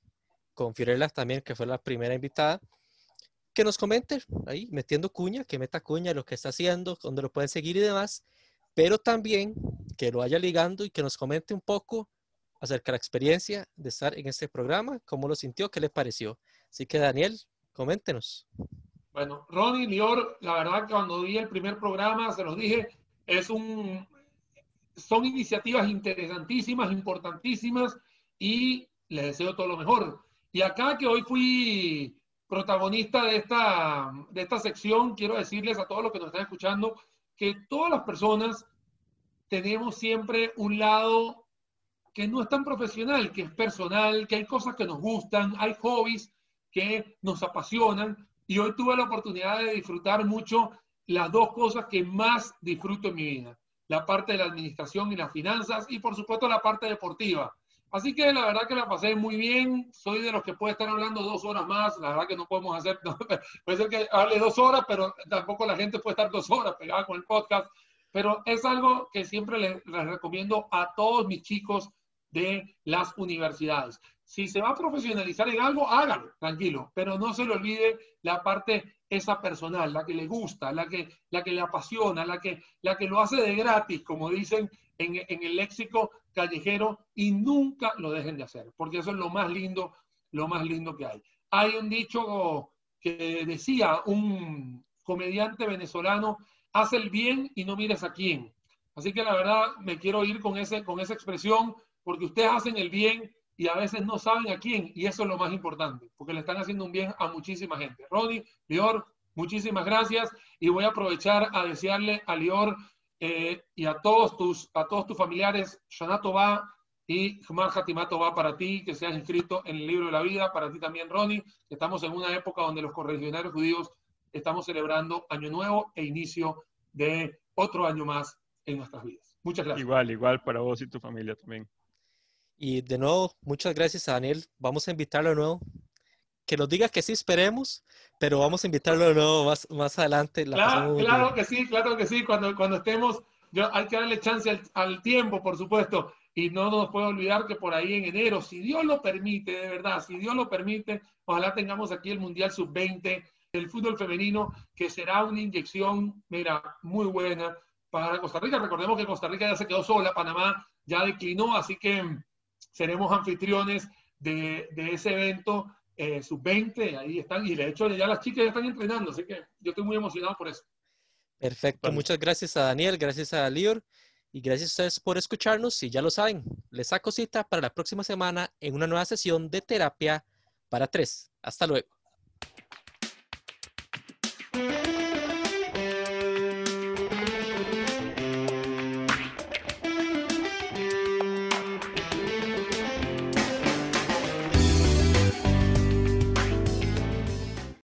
Speaker 1: con Fiorella también, que fue la primera invitada. Que nos comente ahí, metiendo cuña, que meta cuña lo que está haciendo, dónde lo pueden seguir y demás. Pero también que lo vaya ligando y que nos comente un poco acerca de la experiencia de estar en este programa, cómo lo sintió, qué le pareció. Así que Daniel, coméntenos.
Speaker 3: Bueno, Ronnie, Lior, la verdad que cuando vi el primer programa, se los dije, es un, son iniciativas interesantísimas, importantísimas y les deseo todo lo mejor. Y acá que hoy fui protagonista de esta, de esta sección, quiero decirles a todos los que nos están escuchando que todas las personas tenemos siempre un lado que no es tan profesional, que es personal, que hay cosas que nos gustan, hay hobbies que nos apasionan y hoy tuve la oportunidad de disfrutar mucho las dos cosas que más disfruto en mi vida, la parte de la administración y las finanzas y por supuesto la parte deportiva. Así que la verdad que la pasé muy bien, soy de los que puede estar hablando dos horas más, la verdad que no podemos hacer, puede ser que hable dos horas, pero tampoco la gente puede estar dos horas pegada con el podcast, pero es algo que siempre les recomiendo a todos mis chicos de las universidades. Si se va a profesionalizar en algo, hágalo, tranquilo, pero no se le olvide la parte esa personal, la que le gusta, la que, la que le apasiona, la que, la que lo hace de gratis, como dicen en, en el léxico callejero, y nunca lo dejen de hacer, porque eso es lo más lindo, lo más lindo que hay. Hay un dicho que decía un comediante venezolano, haz el bien y no mires a quién. Así que la verdad me quiero ir con, ese, con esa expresión, porque ustedes hacen el bien y a veces no saben a quién, y eso es lo más importante, porque le están haciendo un bien a muchísima gente. Ronnie, Lior, muchísimas gracias y voy a aprovechar a desearle a Lior eh, y a todos tus, a todos tus familiares, Shanato va y Jumar Hatimato va para ti, que seas inscrito en el libro de la vida, para ti también, Ronnie. Estamos en una época donde los correligionarios judíos estamos celebrando Año Nuevo e inicio de otro año más en nuestras vidas. Muchas gracias.
Speaker 2: Igual, igual para vos y tu familia también.
Speaker 1: Y de nuevo, muchas gracias a Daniel. Vamos a invitarlo de nuevo. Que nos diga que sí, esperemos, pero vamos a invitarlo de nuevo más, más adelante.
Speaker 3: claro, claro que sí, claro que sí. Cuando, cuando estemos, yo, hay que darle chance al, tiempo, por supuesto. Y no nos puede olvidar que por ahí en enero, si Dios lo permite, de verdad, si Dios lo permite, ojalá tengamos aquí el Mundial Sub-20 del fútbol femenino, que será una inyección, mira, muy buena para Costa Rica. Recordemos que Costa Rica ya se quedó sola, Panamá ya declinó, así que seremos anfitriones de, ese evento eh, sub-20, ahí están, y de hecho ya las chicas ya están entrenando, así que yo estoy muy emocionado por eso.
Speaker 1: Perfecto, muchas gracias a Daniel, gracias a Lior, Y gracias a ustedes por escucharnos y ya lo saben, les saco cita para la próxima semana en una nueva sesión de terapia para tres. Hasta luego.